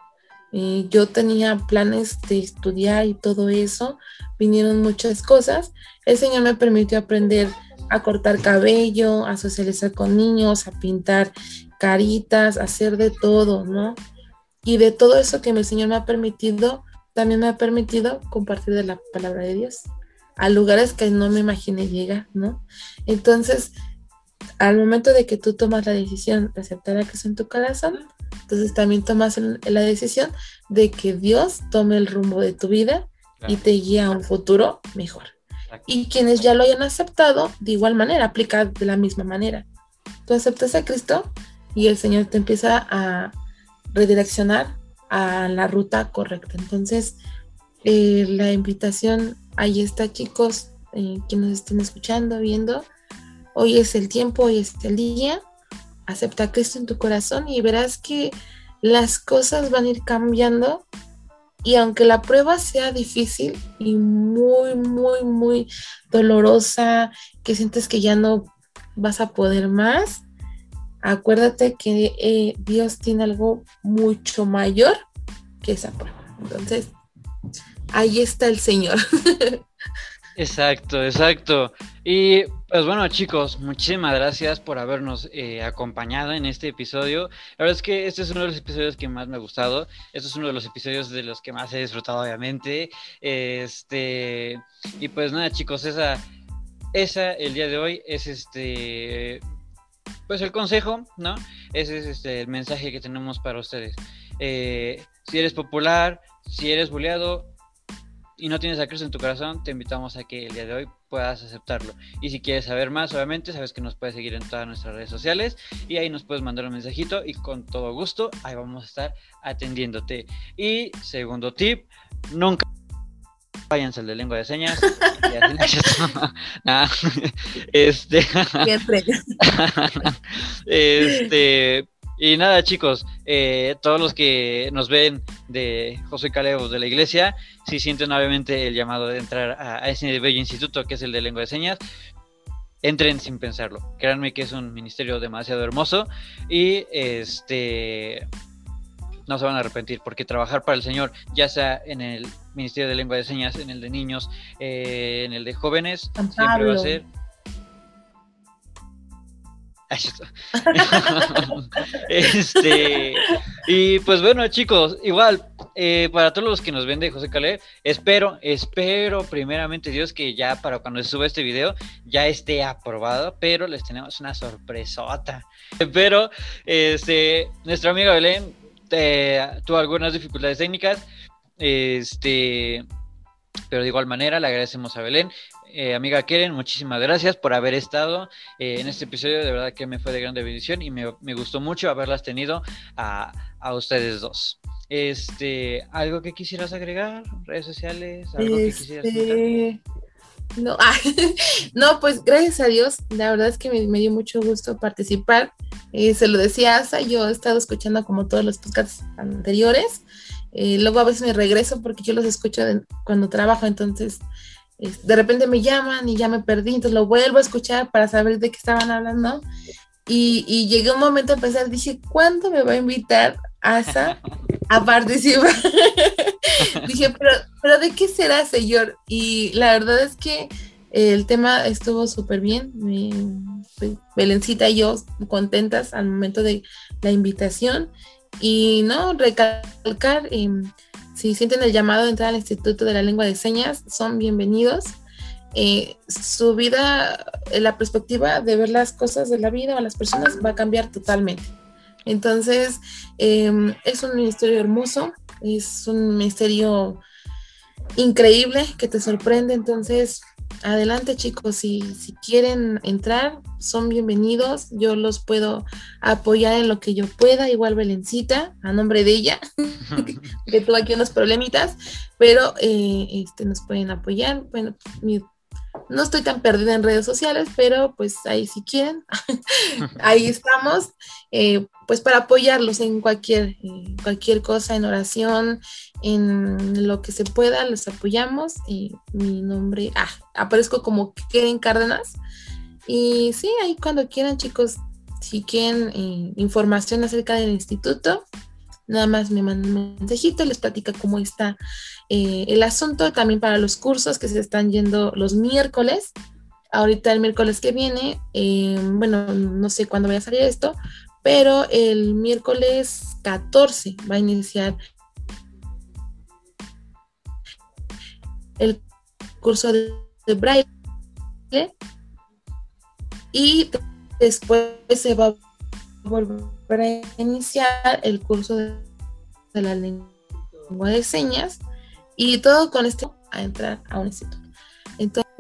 Speaker 2: Eh, yo tenía planes de estudiar y todo eso, vinieron muchas cosas. El Señor me permitió aprender a cortar cabello, a socializar con niños, a pintar caritas, a hacer de todo, ¿no? Y de todo eso que el Señor me ha permitido, también me ha permitido compartir de la palabra de Dios a lugares que no me imaginé llegar, ¿no? Entonces, al momento de que tú tomas la decisión de aceptar a Cristo en tu corazón, entonces también tomas la decisión de que Dios tome el rumbo de tu vida y te guíe a un futuro mejor. Y quienes ya lo hayan aceptado, de igual manera, aplica de la misma manera. Tú aceptas a Cristo y el Señor te empieza a, redireccionar a la ruta correcta. Entonces, eh, la invitación ahí está, chicos, eh, que nos estén escuchando, viendo. Hoy es el tiempo, hoy es el día. Acepta a Cristo en tu corazón y verás que las cosas van a ir cambiando. Y aunque la prueba sea difícil y muy, muy, muy dolorosa, que sientes que ya no vas a poder más, acuérdate que eh, Dios tiene algo mucho mayor que esa prueba. Entonces, ahí está el Señor.
Speaker 1: Exacto, exacto. Y pues bueno chicos, muchísimas gracias por habernos eh, acompañado en este episodio. La verdad es que este es uno de los episodios que más me ha gustado. Este es uno de los episodios de los que más he disfrutado, obviamente. Este y pues nada chicos, esa, esa el día de hoy es este pues el consejo, ¿no? Ese es este, el mensaje que tenemos para ustedes. Eh, si eres popular, si eres bulleado y no tienes a Cristo en tu corazón, te invitamos a que el día de hoy puedas aceptarlo. Y si quieres saber más, obviamente, sabes que nos puedes seguir en todas nuestras redes sociales y ahí nos puedes mandar un mensajito y con todo gusto ahí vamos a estar atendiéndote. Y segundo tip, nunca váyanse al de lengua de señas. este. este. Y nada, chicos, eh, todos los que nos ven de José Calebos de la iglesia, si sienten obviamente el llamado de entrar a, a ese bello instituto que es el de lengua de señas, entren sin pensarlo. Créanme que es un ministerio demasiado hermoso y este no se van a arrepentir, porque trabajar para el Señor, ya sea en el Ministerio de Lengua de Señas, en el de niños, eh, en el de jóvenes, siempre va a ser este y pues bueno chicos igual eh, para todos los que nos ven de José Caleb espero espero primeramente Dios que ya para cuando se suba este video ya esté aprobado pero les tenemos una sorpresota pero este nuestra amiga Belén tuvo algunas dificultades técnicas, este, pero de igual manera le agradecemos a Belén. Eh, amiga Keren, muchísimas gracias por haber estado eh, en este episodio, de verdad que me fue de grande bendición y me, gustó mucho haberlas tenido a, ustedes dos. Este, ¿algo que quisieras agregar? ¿Redes sociales? ¿Algo que quisieras
Speaker 2: este, No, ah, no, pues gracias a Dios, la verdad es que me, me dio mucho gusto participar. Eh, se lo decía Asa, yo he estado escuchando como todos los podcasts anteriores. Eh, luego a veces me regreso porque yo los escucho cuando trabajo, entonces de repente me llaman y ya me perdí, entonces lo vuelvo a escuchar para saber de qué estaban hablando. Y, y llegué un momento a pensar, dije, ¿cuándo me va a invitar Asa a participar? dije, pero, pero ¿de qué será, señor? Y la verdad es que El tema estuvo súper bien. Belencita y yo contentas al momento de la invitación. Y no, recalcar, em, si sienten el llamado de entrar al Instituto de la Lengua de Señas, son bienvenidos. Eh, su vida, la perspectiva de ver las cosas de la vida o las personas va a cambiar totalmente. Entonces, em, es un ministerio hermoso, es un ministerio increíble que te sorprende. Entonces, adelante chicos, si, si quieren entrar, son bienvenidos. Yo los puedo apoyar en lo que yo pueda, igual Belencita, a nombre de ella, que tuvo aquí unos problemitas, pero eh, este, nos pueden apoyar. Bueno, mi no estoy tan perdida en redes sociales, pero pues ahí si quieren, ahí estamos, eh, pues para apoyarlos en cualquier, cualquier cosa, en oración, en lo que se pueda, los apoyamos. Y mi nombre, ah, aparezco como Keren Cárdenas. Y sí, ahí cuando quieran chicos, si quieren eh, información acerca del instituto, nada más me mandan un mensajito, les platica cómo está eh, el asunto, también para los cursos que se están yendo los miércoles. Ahorita el miércoles que viene, eh, bueno, no sé cuándo vaya a salir esto, pero el miércoles 14 va a iniciar el curso de, braille y después se va a volver para iniciar el curso de, la lengua de señas y todo con esto a entrar a un instituto. Entonces,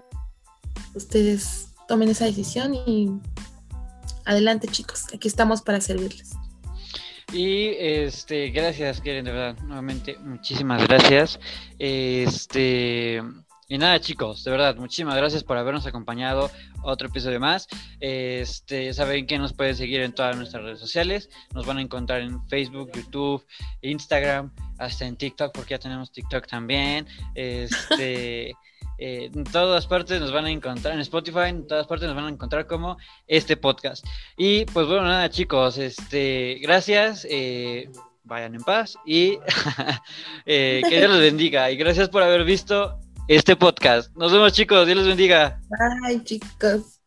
Speaker 2: ustedes tomen esa decisión y adelante chicos, aquí estamos para servirles.
Speaker 1: Y este, gracias, Keren, de verdad, nuevamente, muchísimas gracias. Este, y nada, chicos, de verdad, muchísimas gracias por habernos acompañado otro episodio más. Este, saben que nos pueden seguir en todas nuestras redes sociales. Nos van a encontrar en Facebook, YouTube, Instagram, hasta en TikTok, porque ya tenemos TikTok también. Este, eh, en todas partes nos van a encontrar, en Spotify, en todas partes nos van a encontrar como este podcast. Y pues bueno, nada, chicos, este, gracias. Eh, vayan en paz y eh, que Dios los bendiga. Y gracias por haber visto este podcast. Nos vemos chicos, Dios los bendiga.
Speaker 2: Bye chicos.